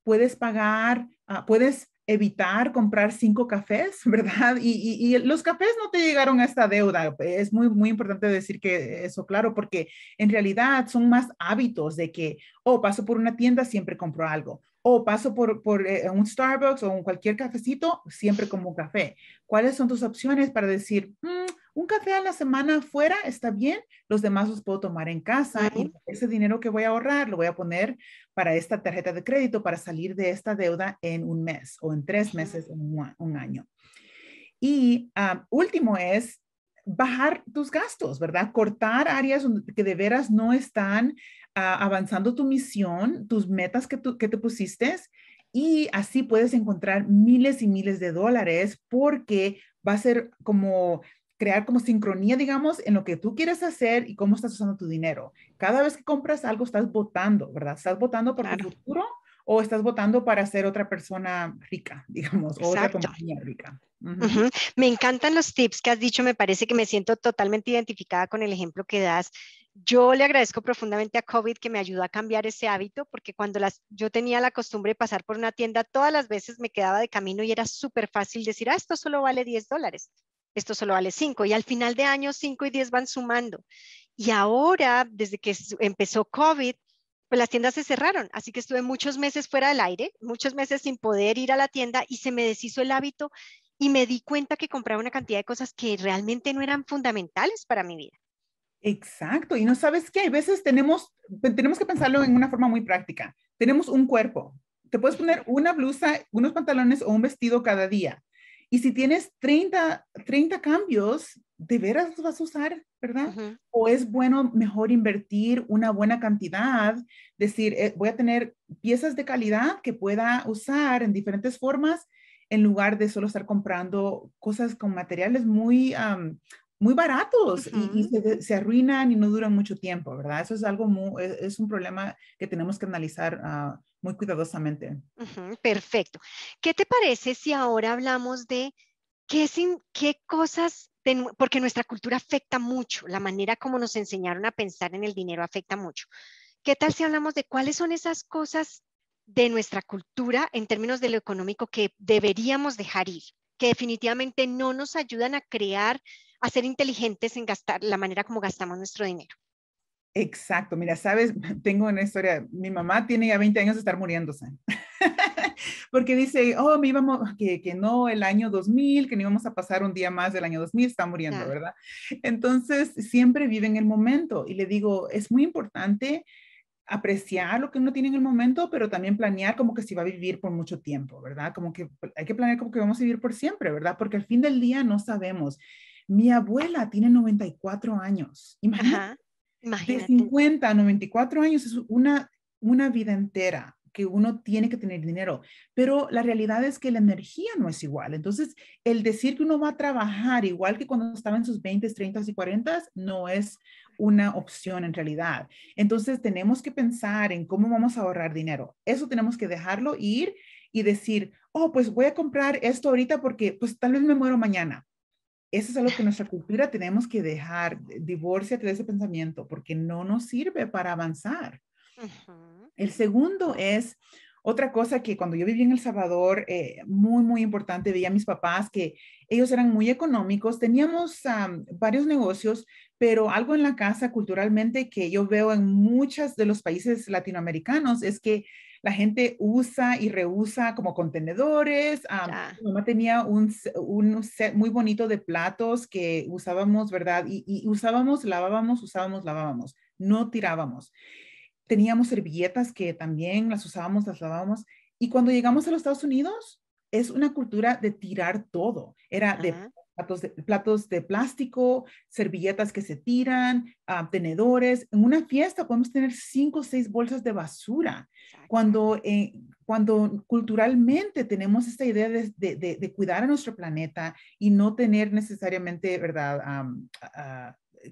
puedes pagar, ah, puedes evitar comprar cinco cafés, ¿verdad? Y, los cafés no te llegaron a esta deuda. Es muy, muy importante decir que eso, claro, porque en realidad son más hábitos de que, oh, paso por una tienda, siempre compro algo. O paso por, por eh, un Starbucks o un cualquier cafecito, siempre como un café. ¿Cuáles son tus opciones para decir, mm, un café a la semana fuera está bien, los demás los puedo tomar en casa y ese dinero que voy a ahorrar lo voy a poner para esta tarjeta de crédito para salir de esta deuda en un mes o en tres meses, en un, año. Y ah, último es bajar tus gastos, ¿verdad? Cortar áreas que de veras no están ah, avanzando tu misión, tus metas que, que te pusiste y así puedes encontrar miles y miles de dólares porque va a ser como crear como sincronía, digamos, en lo que tú quieres hacer y cómo estás usando tu dinero. Cada vez que compras algo, estás votando, ¿verdad? ¿Estás votando por tu futuro o estás votando para ser otra persona rica, digamos, o otra compañía rica? Me encantan los tips que has dicho, me parece que me siento totalmente identificada con el ejemplo que das. Yo le agradezco profundamente a COVID que me ayudó a cambiar ese hábito, porque cuando las, yo tenía la costumbre de pasar por una tienda, todas las veces me quedaba de camino y era súper fácil decir, ah, esto solo vale 10 dólares esto solo vale 5 y al final de año 5 y 10 van sumando. Y ahora, desde que empezó COVID, pues las tiendas se cerraron, así que estuve muchos meses fuera del aire, muchos meses sin poder ir a la tienda y se me deshizo el hábito y me di cuenta que compraba una cantidad de cosas que realmente no eran fundamentales para mi vida. Exacto, y no sabes qué, a veces tenemos, tenemos que pensarlo en una forma muy práctica. Tenemos un cuerpo, te puedes poner una blusa, unos pantalones o un vestido cada día. Y si tienes 30, 30 cambios, ¿de veras los vas a usar, verdad? O es bueno mejor invertir una buena cantidad, decir, eh, voy a tener piezas de calidad que pueda usar en diferentes formas en lugar de solo estar comprando cosas con materiales muy, muy baratos y, se, arruinan y no duran mucho tiempo, ¿verdad? Eso es algo muy, e, es, un problema que tenemos que analizar uh, muy cuidadosamente. perfecto. ¿Qué te parece si ahora hablamos de qué, cosas, porque nuestra cultura afecta mucho, la manera como nos enseñaron a pensar en el dinero afecta mucho. ¿Qué tal si hablamos de cuáles son esas cosas de nuestra cultura en términos de lo económico que deberíamos dejar ir, que definitivamente no nos ayudan a crear, a ser inteligentes en gastar la manera como gastamos nuestro dinero? Exacto, mira, sabes, tengo una historia, mi mamá tiene ya 20 años de estar muriéndose, porque dice, oh, me íbamos, que, que, no el año 2000, que no íbamos a pasar un día más del año 2000, está muriendo, ¿verdad? Entonces, siempre vive en el momento y le digo, es muy importante apreciar lo que uno tiene en el momento, pero también planear como que si va a vivir por mucho tiempo, ¿verdad? Como que hay que planear como que vamos a vivir por siempre, ¿verdad? Porque al fin del día no sabemos. Mi abuela tiene 94 años. Imagínate de 50 a 94 años es una, una vida entera que uno tiene que tener dinero, pero la realidad es que la energía no es igual. Entonces, el decir que uno va a trabajar igual que cuando estaba en sus 20, 30 y 40 no es una opción en realidad. Entonces, tenemos que pensar en cómo vamos a ahorrar dinero. Eso tenemos que dejarlo ir y decir, oh, pues voy a comprar esto ahorita porque pues tal vez me muero mañana eso es algo que nuestra cultura tenemos que dejar, divórciate de ese pensamiento, porque no nos sirve para avanzar. El segundo es otra cosa que cuando yo viví en El Salvador, eh, muy, muy importante, veía a mis papás que ellos eran muy económicos, teníamos varios negocios, pero algo en la casa culturalmente que yo veo en muchos de los países latinoamericanos es que la gente usa y reusa como contenedores. mi mamá tenía un, set muy bonito de platos que usábamos, ¿verdad? Y, usábamos, lavábamos, usábamos, lavábamos, no tirábamos. Teníamos servilletas que también las usábamos, las lavábamos. Y cuando llegamos a los Estados Unidos, es una cultura de tirar todo. Era de platos de, platos de plástico, servilletas que se tiran, ah, tenedores. En una fiesta podemos tener cinco o seis bolsas de basura. Cuando, eh, cuando culturalmente tenemos esta idea de, de, de, cuidar a nuestro planeta y no tener necesariamente, ¿verdad?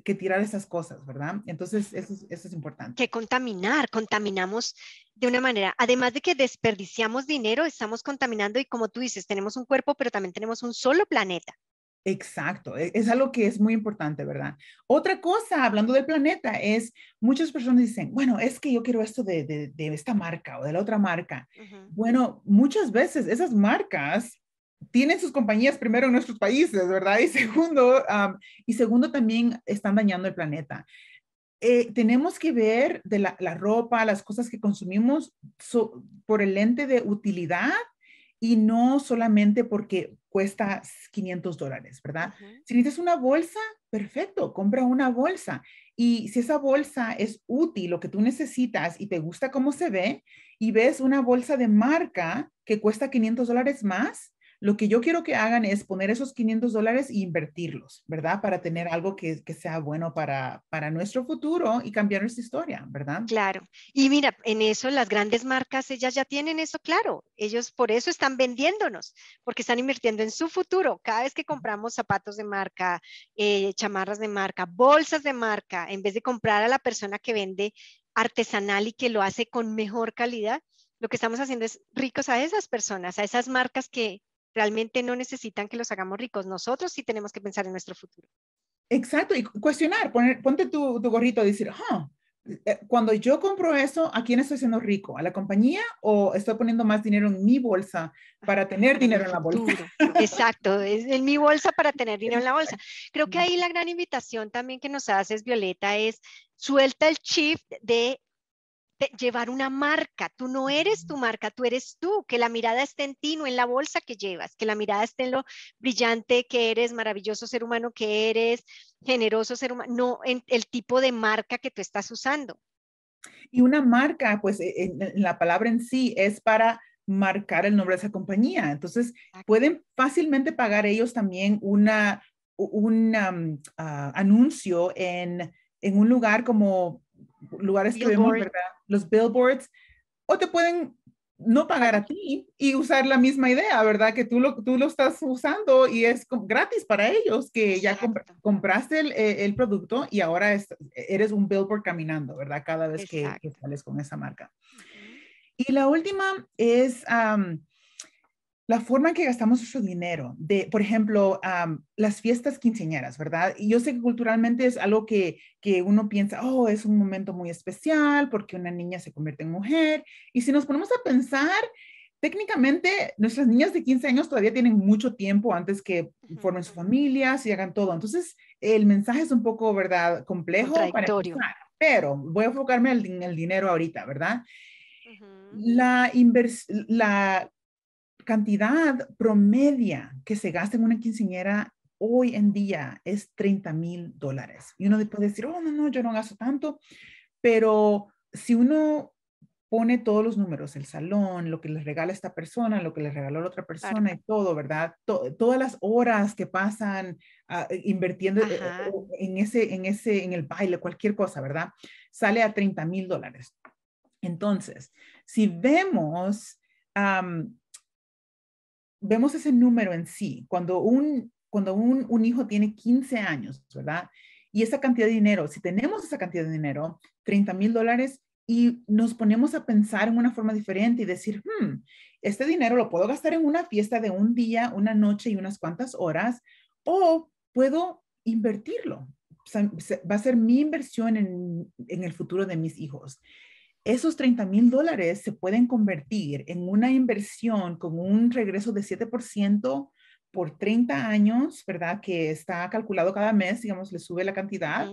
Que tirar esas cosas, ¿verdad? Entonces, eso, eso, es importante. Que contaminar, contaminamos de una manera, además de que desperdiciamos dinero, estamos contaminando y como tú dices, tenemos un cuerpo, pero también tenemos un solo planeta Exacto, e, es algo que es muy importante, ¿verdad? Otra cosa, hablando del planeta, es muchas personas dicen, bueno, es que yo quiero esto de, de, esta marca o de la otra marca. Bueno, muchas veces esas marcas tienen sus compañías primero en nuestros países, ¿verdad? Y segundo, y segundo también están dañando el planeta. Eh, tenemos que ver de la, la, ropa, las cosas que consumimos por el lente de utilidad y no solamente porque cuesta 500 dólares, ¿verdad? Si necesitas una bolsa, perfecto, compra una bolsa. Y si esa bolsa es útil, lo que tú necesitas y te gusta cómo se ve, y ves una bolsa de marca que cuesta 500 dólares más, lo que yo quiero que hagan es poner esos 500 dólares e invertirlos, ¿verdad? Para tener algo que, sea bueno para, para nuestro futuro y cambiar nuestra historia, ¿verdad? Claro. Y mira, en eso las grandes marcas, ellas ya tienen eso claro. Ellos por eso están vendiéndonos, porque están invirtiendo en su futuro. Cada vez que compramos zapatos de marca, eh, chamarras de marca, bolsas de marca, en vez de comprar a la persona que vende artesanal y que lo hace con mejor calidad, lo que estamos haciendo es ricos a esas personas, a esas marcas que realmente no necesitan que los hagamos ricos. Nosotros sí tenemos que pensar en nuestro futuro. Exacto, y cuestionar, poner, ponte tu, gorrito y decir, ah, eh, cuando yo compro eso, ¿a quién estoy siendo rico? ¿A la compañía o estoy poniendo más dinero en mi bolsa para tener dinero en la bolsa? Exacto, es en mi bolsa para tener dinero en la bolsa. Creo que ahí la gran invitación también que nos haces, Violeta, es suelta el chip de llevar una marca. Tú no eres tu marca, tú eres tú. Que la mirada esté en ti, no en la bolsa que llevas. Que la mirada esté en lo brillante que eres, maravilloso ser humano que eres, generoso ser humano, no en el tipo de marca que tú estás usando. Y una marca, pues e, en, la palabra en sí es para marcar el nombre de esa compañía. Entonces, pueden fácilmente pagar ellos también una, un ah, anuncio en, en un lugar como lugares que vemos, ¿verdad? Los billboards, o te pueden no pagar a ti y usar la misma idea, ¿verdad? Que tú lo, tú lo estás usando y es gratis para ellos, que ya compraste el, eh, el, producto y ahora eres un billboard caminando, ¿verdad? Cada vez que, sales con esa marca. Y la última es la forma en que gastamos nuestro dinero, de, por ejemplo, las fiestas quinceañeras, ¿verdad? Y yo sé que culturalmente es algo que, que uno piensa, oh, es un momento muy especial porque una niña se convierte en mujer. Y si nos ponemos a pensar, técnicamente nuestras niñas de 15 años todavía tienen mucho tiempo antes que formen su familia, y hagan todo. Entonces, el mensaje es un poco, ¿verdad? Complejo. Para pero voy a enfocarme en el dinero ahorita, ¿verdad? La, la cantidad promedia que se gasta en una quinceañera hoy en día es 30 mil dólares. Y uno puede decir, oh, no, no, yo no gasto tanto, pero si uno pone todos los números, el salón, lo que les regala esta persona, lo que les regaló la otra persona y todo, ¿verdad? todas las horas que pasan ah, invirtiendo eh, eh, en ese, en ese, en el baile, cualquier cosa, ¿verdad? Sale a 30 mil dólares. Entonces, si vemos vemos ese número en sí, cuando un, cuando un, un, hijo tiene 15 años, ¿verdad? Y esa cantidad de dinero, si tenemos esa cantidad de dinero, 30 mil dólares, y nos ponemos a pensar en una forma diferente y decir, hmm, este dinero lo puedo gastar en una fiesta de un día, una noche y unas cuantas horas, o puedo invertirlo. va a ser mi inversión en, en el futuro de mis hijos esos 30 mil dólares se pueden convertir en una inversión con un regreso de 7% por 30 años, ¿verdad? Que está calculado cada mes, digamos, le sube la cantidad.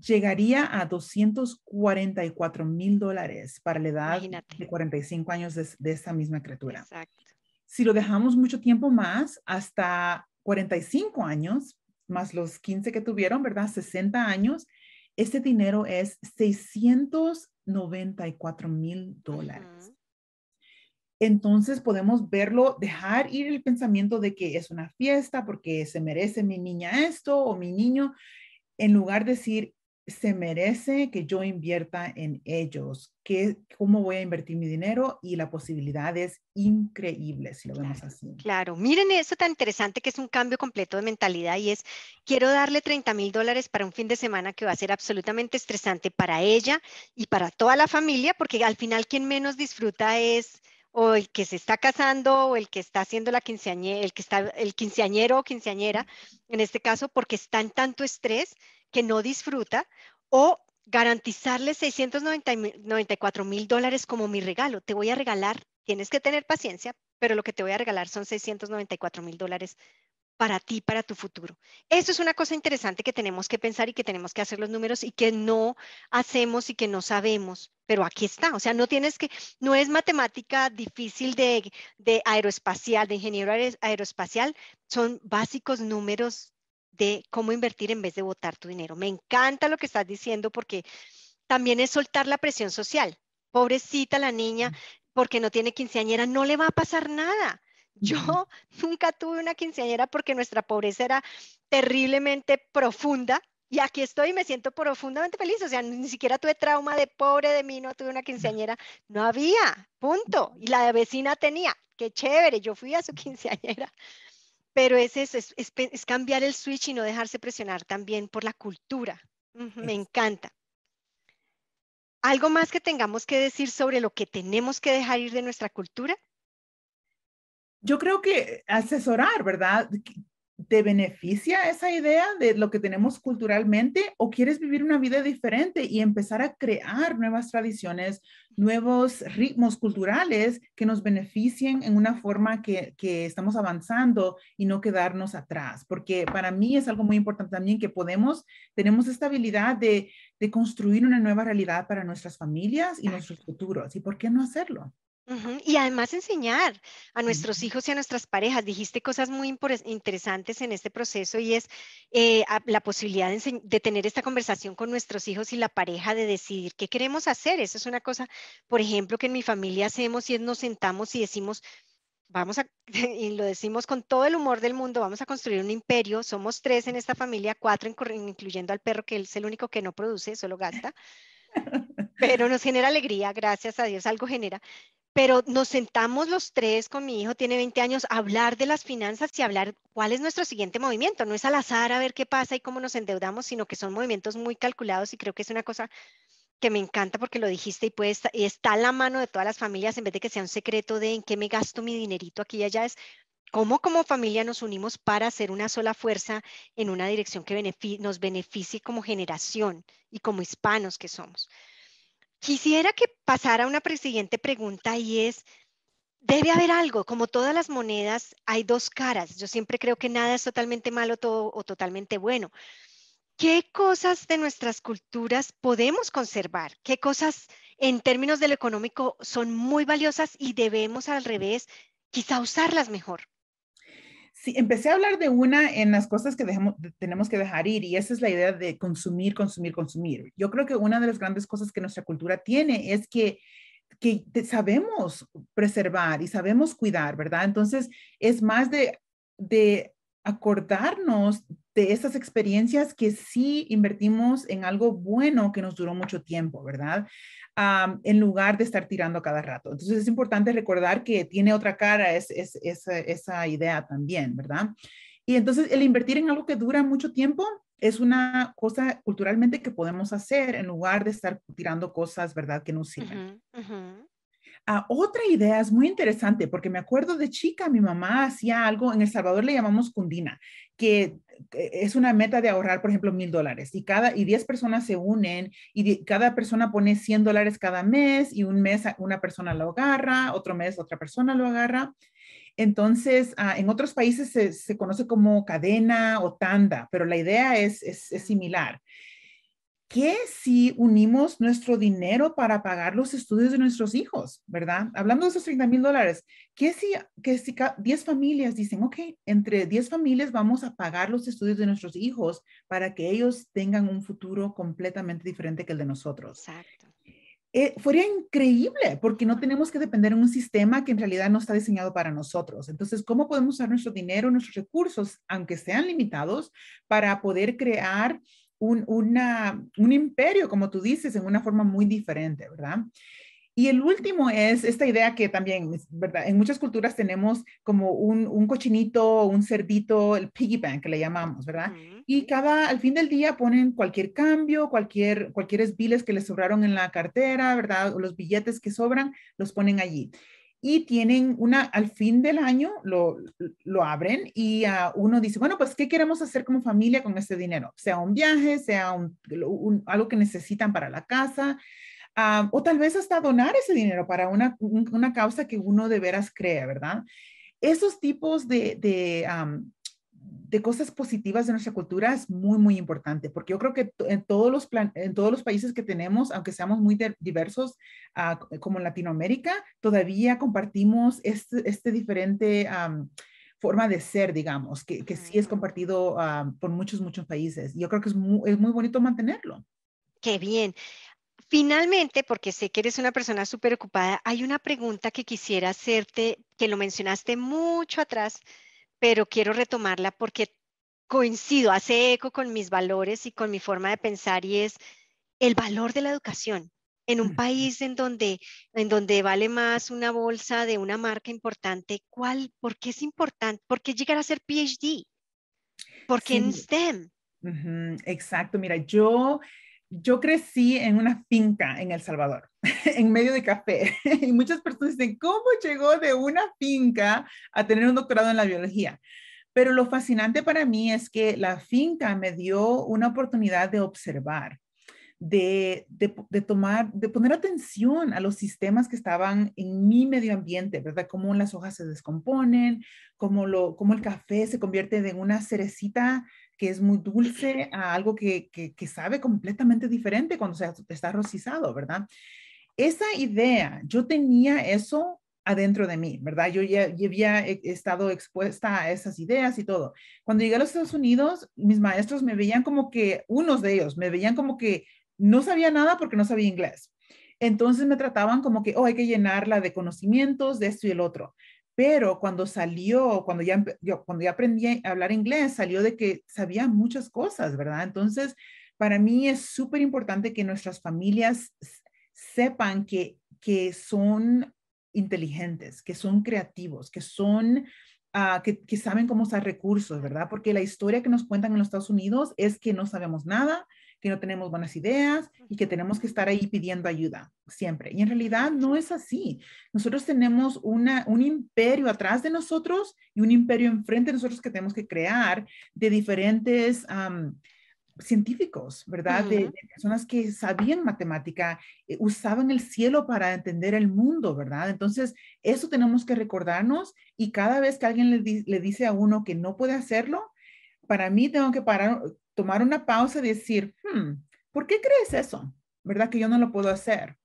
Llegaría a 244 mil dólares para la edad de 45 años de, de esa misma criatura. Exacto. Si lo dejamos mucho tiempo más, hasta 45 años, más los 15 que tuvieron, ¿verdad? 60 años, ese dinero es 600 94 mil dólares. Entonces podemos verlo, dejar ir el pensamiento de que es una fiesta porque se merece mi niña esto o mi niño, en lugar de decir, se merece que yo invierta en ellos, que, cómo voy a invertir mi dinero y la posibilidad es increíble si lo vemos así. Claro, miren eso tan interesante que es un cambio completo de mentalidad y es, quiero darle 30 mil dólares para un fin de semana que va a ser absolutamente estresante para ella y para toda la familia, porque al final quien menos disfruta es o el que se está casando o el que está haciendo la quinceañera, el que está el quinceañero o quinceañera, en este caso, porque está en tanto estrés que no disfruta, o garantizarle 694 mil dólares como mi regalo. Te voy a regalar, tienes que tener paciencia, pero lo que te voy a regalar son 694 mil dólares para ti, para tu futuro. Eso es una cosa interesante que tenemos que pensar y que tenemos que hacer los números y que no hacemos y que no sabemos, pero aquí está. O sea, no tienes que, no es matemática difícil de, de aeroespacial, de ingeniero aeroespacial, son básicos números de cómo invertir en vez de botar tu dinero. Me encanta lo que estás diciendo porque también es soltar la presión social. Pobrecita la niña, porque no tiene quinceañera, no le va a pasar nada. Yo nunca tuve una quinceañera porque nuestra pobreza era terriblemente profunda y aquí estoy y me siento profundamente feliz. O sea, ni siquiera tuve trauma de pobre de mí, no tuve una quinceañera. No había, punto. Y la vecina tenía. Qué chévere, yo fui a su quinceañera. Pero es eso, es, es, cambiar el switch y no dejarse presionar también por la cultura. me encanta. ¿Algo más que tengamos que decir sobre lo que tenemos que dejar ir de nuestra cultura? yo creo que asesorar, ¿verdad? ¿Te beneficia esa idea de lo que tenemos culturalmente o quieres vivir una vida diferente y empezar a crear nuevas tradiciones, nuevos ritmos culturales que nos beneficien en una forma que, que estamos avanzando y no quedarnos atrás? Porque para mí es algo muy importante también que podemos, tenemos esta habilidad de, de construir una nueva realidad para nuestras familias y nuestros futuros. ¿Y por qué no hacerlo? Y además enseñar a nuestros hijos y a nuestras parejas. Dijiste cosas muy interesantes en este proceso y es eh, la posibilidad de, tener esta conversación con nuestros hijos y la pareja de decidir qué queremos hacer. Eso es una cosa, por ejemplo, que en mi familia hacemos y es nos sentamos y decimos, vamos a, y lo decimos con todo el humor del mundo, vamos a construir un imperio. Somos tres en esta familia, cuatro incluyendo al perro, que es el único que no produce, solo gasta. Pero nos genera alegría, gracias a Dios, algo genera pero nos sentamos los tres con mi hijo, tiene 20 años, a hablar de las finanzas y hablar cuál es nuestro siguiente movimiento. No es al azar a ver qué pasa y cómo nos endeudamos, sino que son movimientos muy calculados y creo que es una cosa que me encanta porque lo dijiste y, puede estar, y está en la mano de todas las familias en vez de que sea un secreto de en qué me gasto mi dinerito aquí y allá, es cómo como familia nos unimos para hacer una sola fuerza en una dirección que nos beneficie como generación y como hispanos que somos. Quisiera que pasara una siguiente pregunta y es, debe haber algo, como todas las monedas, hay dos caras. Yo siempre creo que nada es totalmente malo o totalmente bueno. ¿Qué cosas de nuestras culturas podemos conservar? ¿Qué cosas en términos de lo económico son muy valiosas y debemos al revés quizá usarlas mejor? Sí, empecé a hablar de una en las cosas que tenemos que dejar ir y esa es la idea de consumir, consumir, consumir. Yo creo que una de las grandes cosas que nuestra cultura tiene es que, que sabemos preservar y sabemos cuidar, ¿verdad? Entonces, es más de, de acordarnos de esas experiencias que sí invertimos en algo bueno que nos duró mucho tiempo, ¿verdad? en lugar de estar tirando cada rato. Entonces es importante recordar que tiene otra cara es, esa idea también, ¿verdad? Y entonces el invertir en algo que dura mucho tiempo es una cosa culturalmente que podemos hacer en lugar de estar tirando cosas, ¿verdad? Que no sirven. Ah, otra idea es muy interesante porque me acuerdo de chica, mi mamá hacía algo, en El Salvador le llamamos cundina, que es una meta de ahorrar, por ejemplo, mil dólares y cada y 10 personas se unen y cada persona pone 100 dólares cada mes y un mes una persona lo agarra, otro mes otra persona lo agarra. Entonces, ah, en otros países se, conoce como cadena o tanda, pero la idea es, es similar. ¿Qué si unimos nuestro dinero para pagar los estudios de nuestros hijos, verdad? Hablando de esos 30 mil dólares, ¿qué si, que si 10 familias dicen, ok, entre 10 familias vamos a pagar los estudios de nuestros hijos para que ellos tengan un futuro completamente diferente que el de nosotros? Exacto. Eh, fuera increíble porque no tenemos que depender de un sistema que en realidad no está diseñado para nosotros. Entonces, ¿cómo podemos usar nuestro dinero, nuestros recursos, aunque sean limitados, para poder crear un, una, un imperio, como tú dices, en una forma muy diferente, ¿verdad? Y el último es esta idea que también, ¿verdad? En muchas culturas tenemos como un, un cochinito, un cerdito, el piggy bank que le llamamos, ¿verdad? Y cada, al fin del día ponen cualquier cambio, cualquier, cualquier biles que les sobraron en la cartera, ¿verdad? O los billetes que sobran, los ponen allí. Y tienen una, al fin del año lo, lo abren y uh, uno dice, bueno, pues, ¿qué queremos hacer como familia con este dinero? Sea un viaje, sea un, un, algo que necesitan para la casa, uh, o tal vez hasta donar ese dinero para una, una causa que uno de veras cree, ¿verdad? Esos tipos de, de cosas positivas de nuestra cultura es muy, muy importante, porque yo creo que en todos los, plan en todos los países que tenemos, aunque seamos muy diversos, uh, como en Latinoamérica, todavía compartimos este, este diferente um, forma de ser, digamos, que, que sí es compartido uh, por muchos, muchos países. Yo creo que es muy, es muy bonito mantenerlo. Qué bien. Finalmente, porque sé que eres una persona súper ocupada, hay una pregunta que quisiera hacerte, que lo mencionaste mucho atrás, pero quiero retomarla porque coincido, hace eco con mis valores y con mi forma de pensar y es el valor de la educación. En un país en donde, en donde vale más una bolsa de una marca importante, ¿cuál, ¿por qué es importante? ¿Por qué llegar a ser PhD? ¿Por qué en STEM? Exacto, mira, yo yo crecí en una finca en El Salvador, en medio de café. Y muchas personas dicen, ¿cómo llegó de una finca a tener un doctorado en la biología? Pero lo fascinante para mí es que la finca me dio una oportunidad de observar, de, tomar, de poner atención a los sistemas que estaban en mi medio ambiente, ¿verdad? Cómo las hojas se descomponen, cómo, lo, cómo el café se convierte en una cerecita que es muy dulce a algo que, que, sabe completamente diferente cuando se está rocizado, ¿verdad? Esa idea, yo tenía eso adentro de mí, ¿verdad? Yo ya, había estado expuesta a esas ideas y todo. Cuando llegué a los Estados Unidos, mis maestros me veían como que, unos de ellos, me veían como que no sabía nada porque no sabía inglés. Entonces me trataban como que, oh, hay que llenarla de conocimientos de esto y el otro. Pero cuando salió, cuando ya, yo, cuando ya aprendí a hablar inglés, salió de que sabía muchas cosas, ¿verdad? Entonces, para mí es súper importante que nuestras familias sepan que, que son inteligentes, que son creativos, que son, uh, que, que, saben cómo usar recursos, ¿verdad? Porque la historia que nos cuentan en los Estados Unidos es que no sabemos nada, que no tenemos buenas ideas y que tenemos que estar ahí pidiendo ayuda siempre. Y en realidad no es así. Nosotros tenemos una, un imperio atrás de nosotros y un imperio enfrente de nosotros que tenemos que crear de diferentes... científicos, ¿verdad? de, personas que sabían matemática, eh, usaban el cielo para entender el mundo, ¿verdad? Entonces, eso tenemos que recordarnos y cada vez que alguien le, le dice a uno que no puede hacerlo, para mí tengo que parar, tomar una pausa y decir, hmm, ¿por qué crees eso? ¿Verdad? Que yo no lo puedo hacer.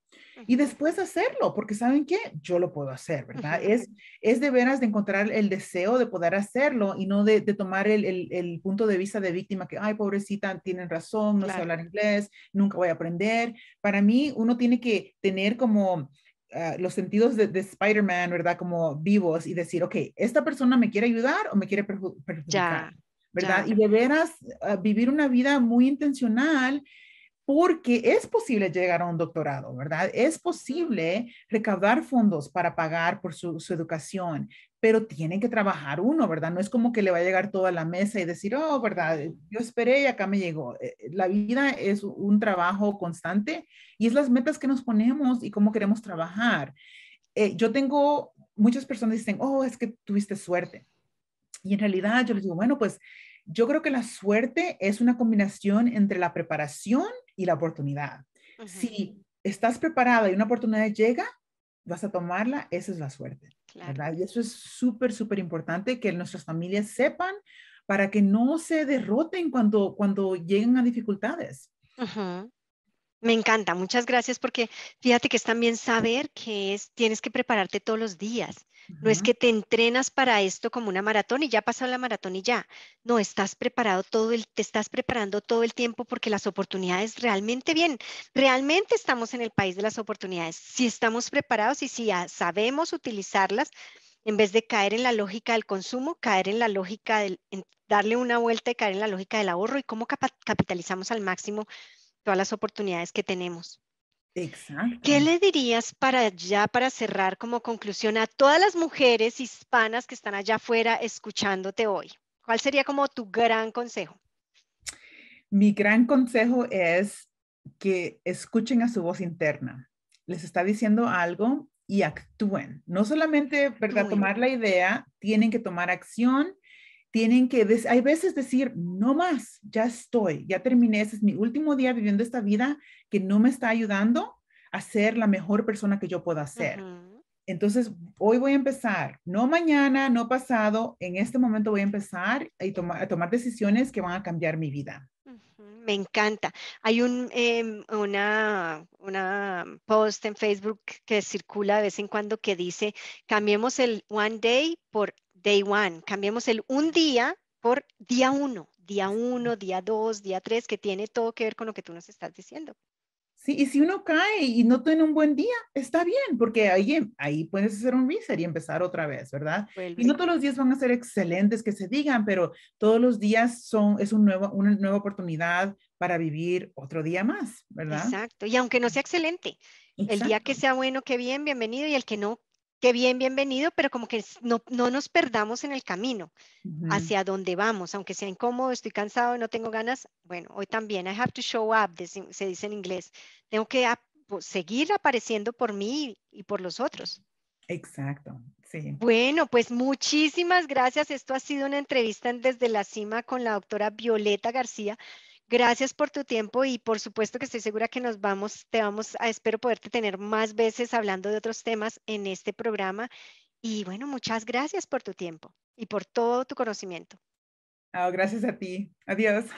Y después hacerlo, porque ¿saben qué? Yo lo puedo hacer, ¿verdad? Es, es de veras de encontrar el deseo de poder hacerlo y no de, tomar el, el, punto de vista de víctima que, ay, pobrecita, tienen razón, no sé hablar inglés, nunca voy a aprender. Para mí, uno tiene que tener como... Ah, los sentidos de, de Spider-Man, ¿verdad? Como vivos y decir, ok, ¿esta persona me quiere ayudar o me quiere perjudicar? ¿Verdad? Y de veras ah, vivir una vida muy intencional porque es posible llegar a un doctorado, ¿verdad? Es posible recaudar fondos para pagar por su, educación, pero tiene que trabajar uno, ¿verdad? No es como que le va a llegar toda la mesa y decir, oh, ¿verdad? Yo esperé y acá me llegó. Eh, eh, la vida es un trabajo constante y es las metas que nos ponemos y cómo queremos trabajar. Eh, yo tengo, muchas personas dicen, oh, es que tuviste suerte. Y en realidad yo les digo, bueno, pues yo creo que la suerte es una combinación entre la preparación y la oportunidad. Si estás preparada y una oportunidad llega, vas a tomarla, esa es la suerte. ¿verdad? Y eso es súper, súper importante que nuestras familias sepan para que no se derroten cuando, cuando lleguen a dificultades. Me encanta, muchas gracias porque fíjate que es también saber que es, tienes que prepararte todos los días. No es que te entrenas para esto como una maratón y ya pasó la maratón y ya. No, estás preparado todo el, te estás preparando todo el tiempo porque las oportunidades realmente bien, realmente estamos en el país de las oportunidades. Si estamos preparados y si sabemos utilizarlas, en vez de caer en la lógica del consumo, caer en la lógica del, darle una vuelta y caer en la lógica del ahorro y cómo capitalizamos al máximo todas las oportunidades que tenemos. Exacto. ¿Qué le dirías para ya, para cerrar como conclusión a todas las mujeres hispanas que están allá afuera escuchándote hoy? ¿Cuál sería como tu gran consejo? Mi gran consejo es que escuchen a su voz interna. Les está diciendo algo y actúen. No solamente, ¿verdad? Tomar la idea, tienen que tomar acción, tienen que, hay veces decir, no más, ya estoy, ya terminé, ese es mi último día viviendo esta vida que no me está ayudando a ser la mejor persona que yo pueda ser. Entonces, hoy voy a empezar, no mañana, no pasado, en este momento voy a empezar a tomar decisiones que van a cambiar mi vida me encanta. Hay un em, una, una post en Facebook que circula de vez en cuando que dice, cambiemos el one day por day one, cambiemos el un día por día uno, día uno, día dos, día tres, que tiene todo que ver con lo que tú nos estás diciendo. Sí, y si uno cae y no tiene un buen día, está bien, porque ahí, ahí puedes hacer un reset y empezar otra vez, ¿verdad? Y no todos los días van a ser excelentes que se digan, pero todos los días son, es un nuevo, una nueva oportunidad para vivir otro día más, ¿verdad? Exacto, y aunque no sea excelente, el día que sea bueno, que bien, bienvenido, y el que no, qué bien, bienvenido, pero como que no, no nos perdamos en el camino hacia donde vamos, aunque sea incómodo, estoy cansado, no tengo ganas. Bueno, hoy también, I have to show up, se dice en inglés. Tengo que pues, seguir apareciendo por mí y por los otros. Exacto, sí. Bueno, pues muchísimas gracias. Esto ha sido una entrevista desde la cima con la doctora Violeta García. Gracias por tu tiempo y por supuesto que estoy segura que nos vamos, te vamos a, espero poderte tener más veces hablando de otros temas en este programa. Y bueno, muchas gracias por tu tiempo y por todo tu conocimiento. Oh, gracias a ti. Adiós.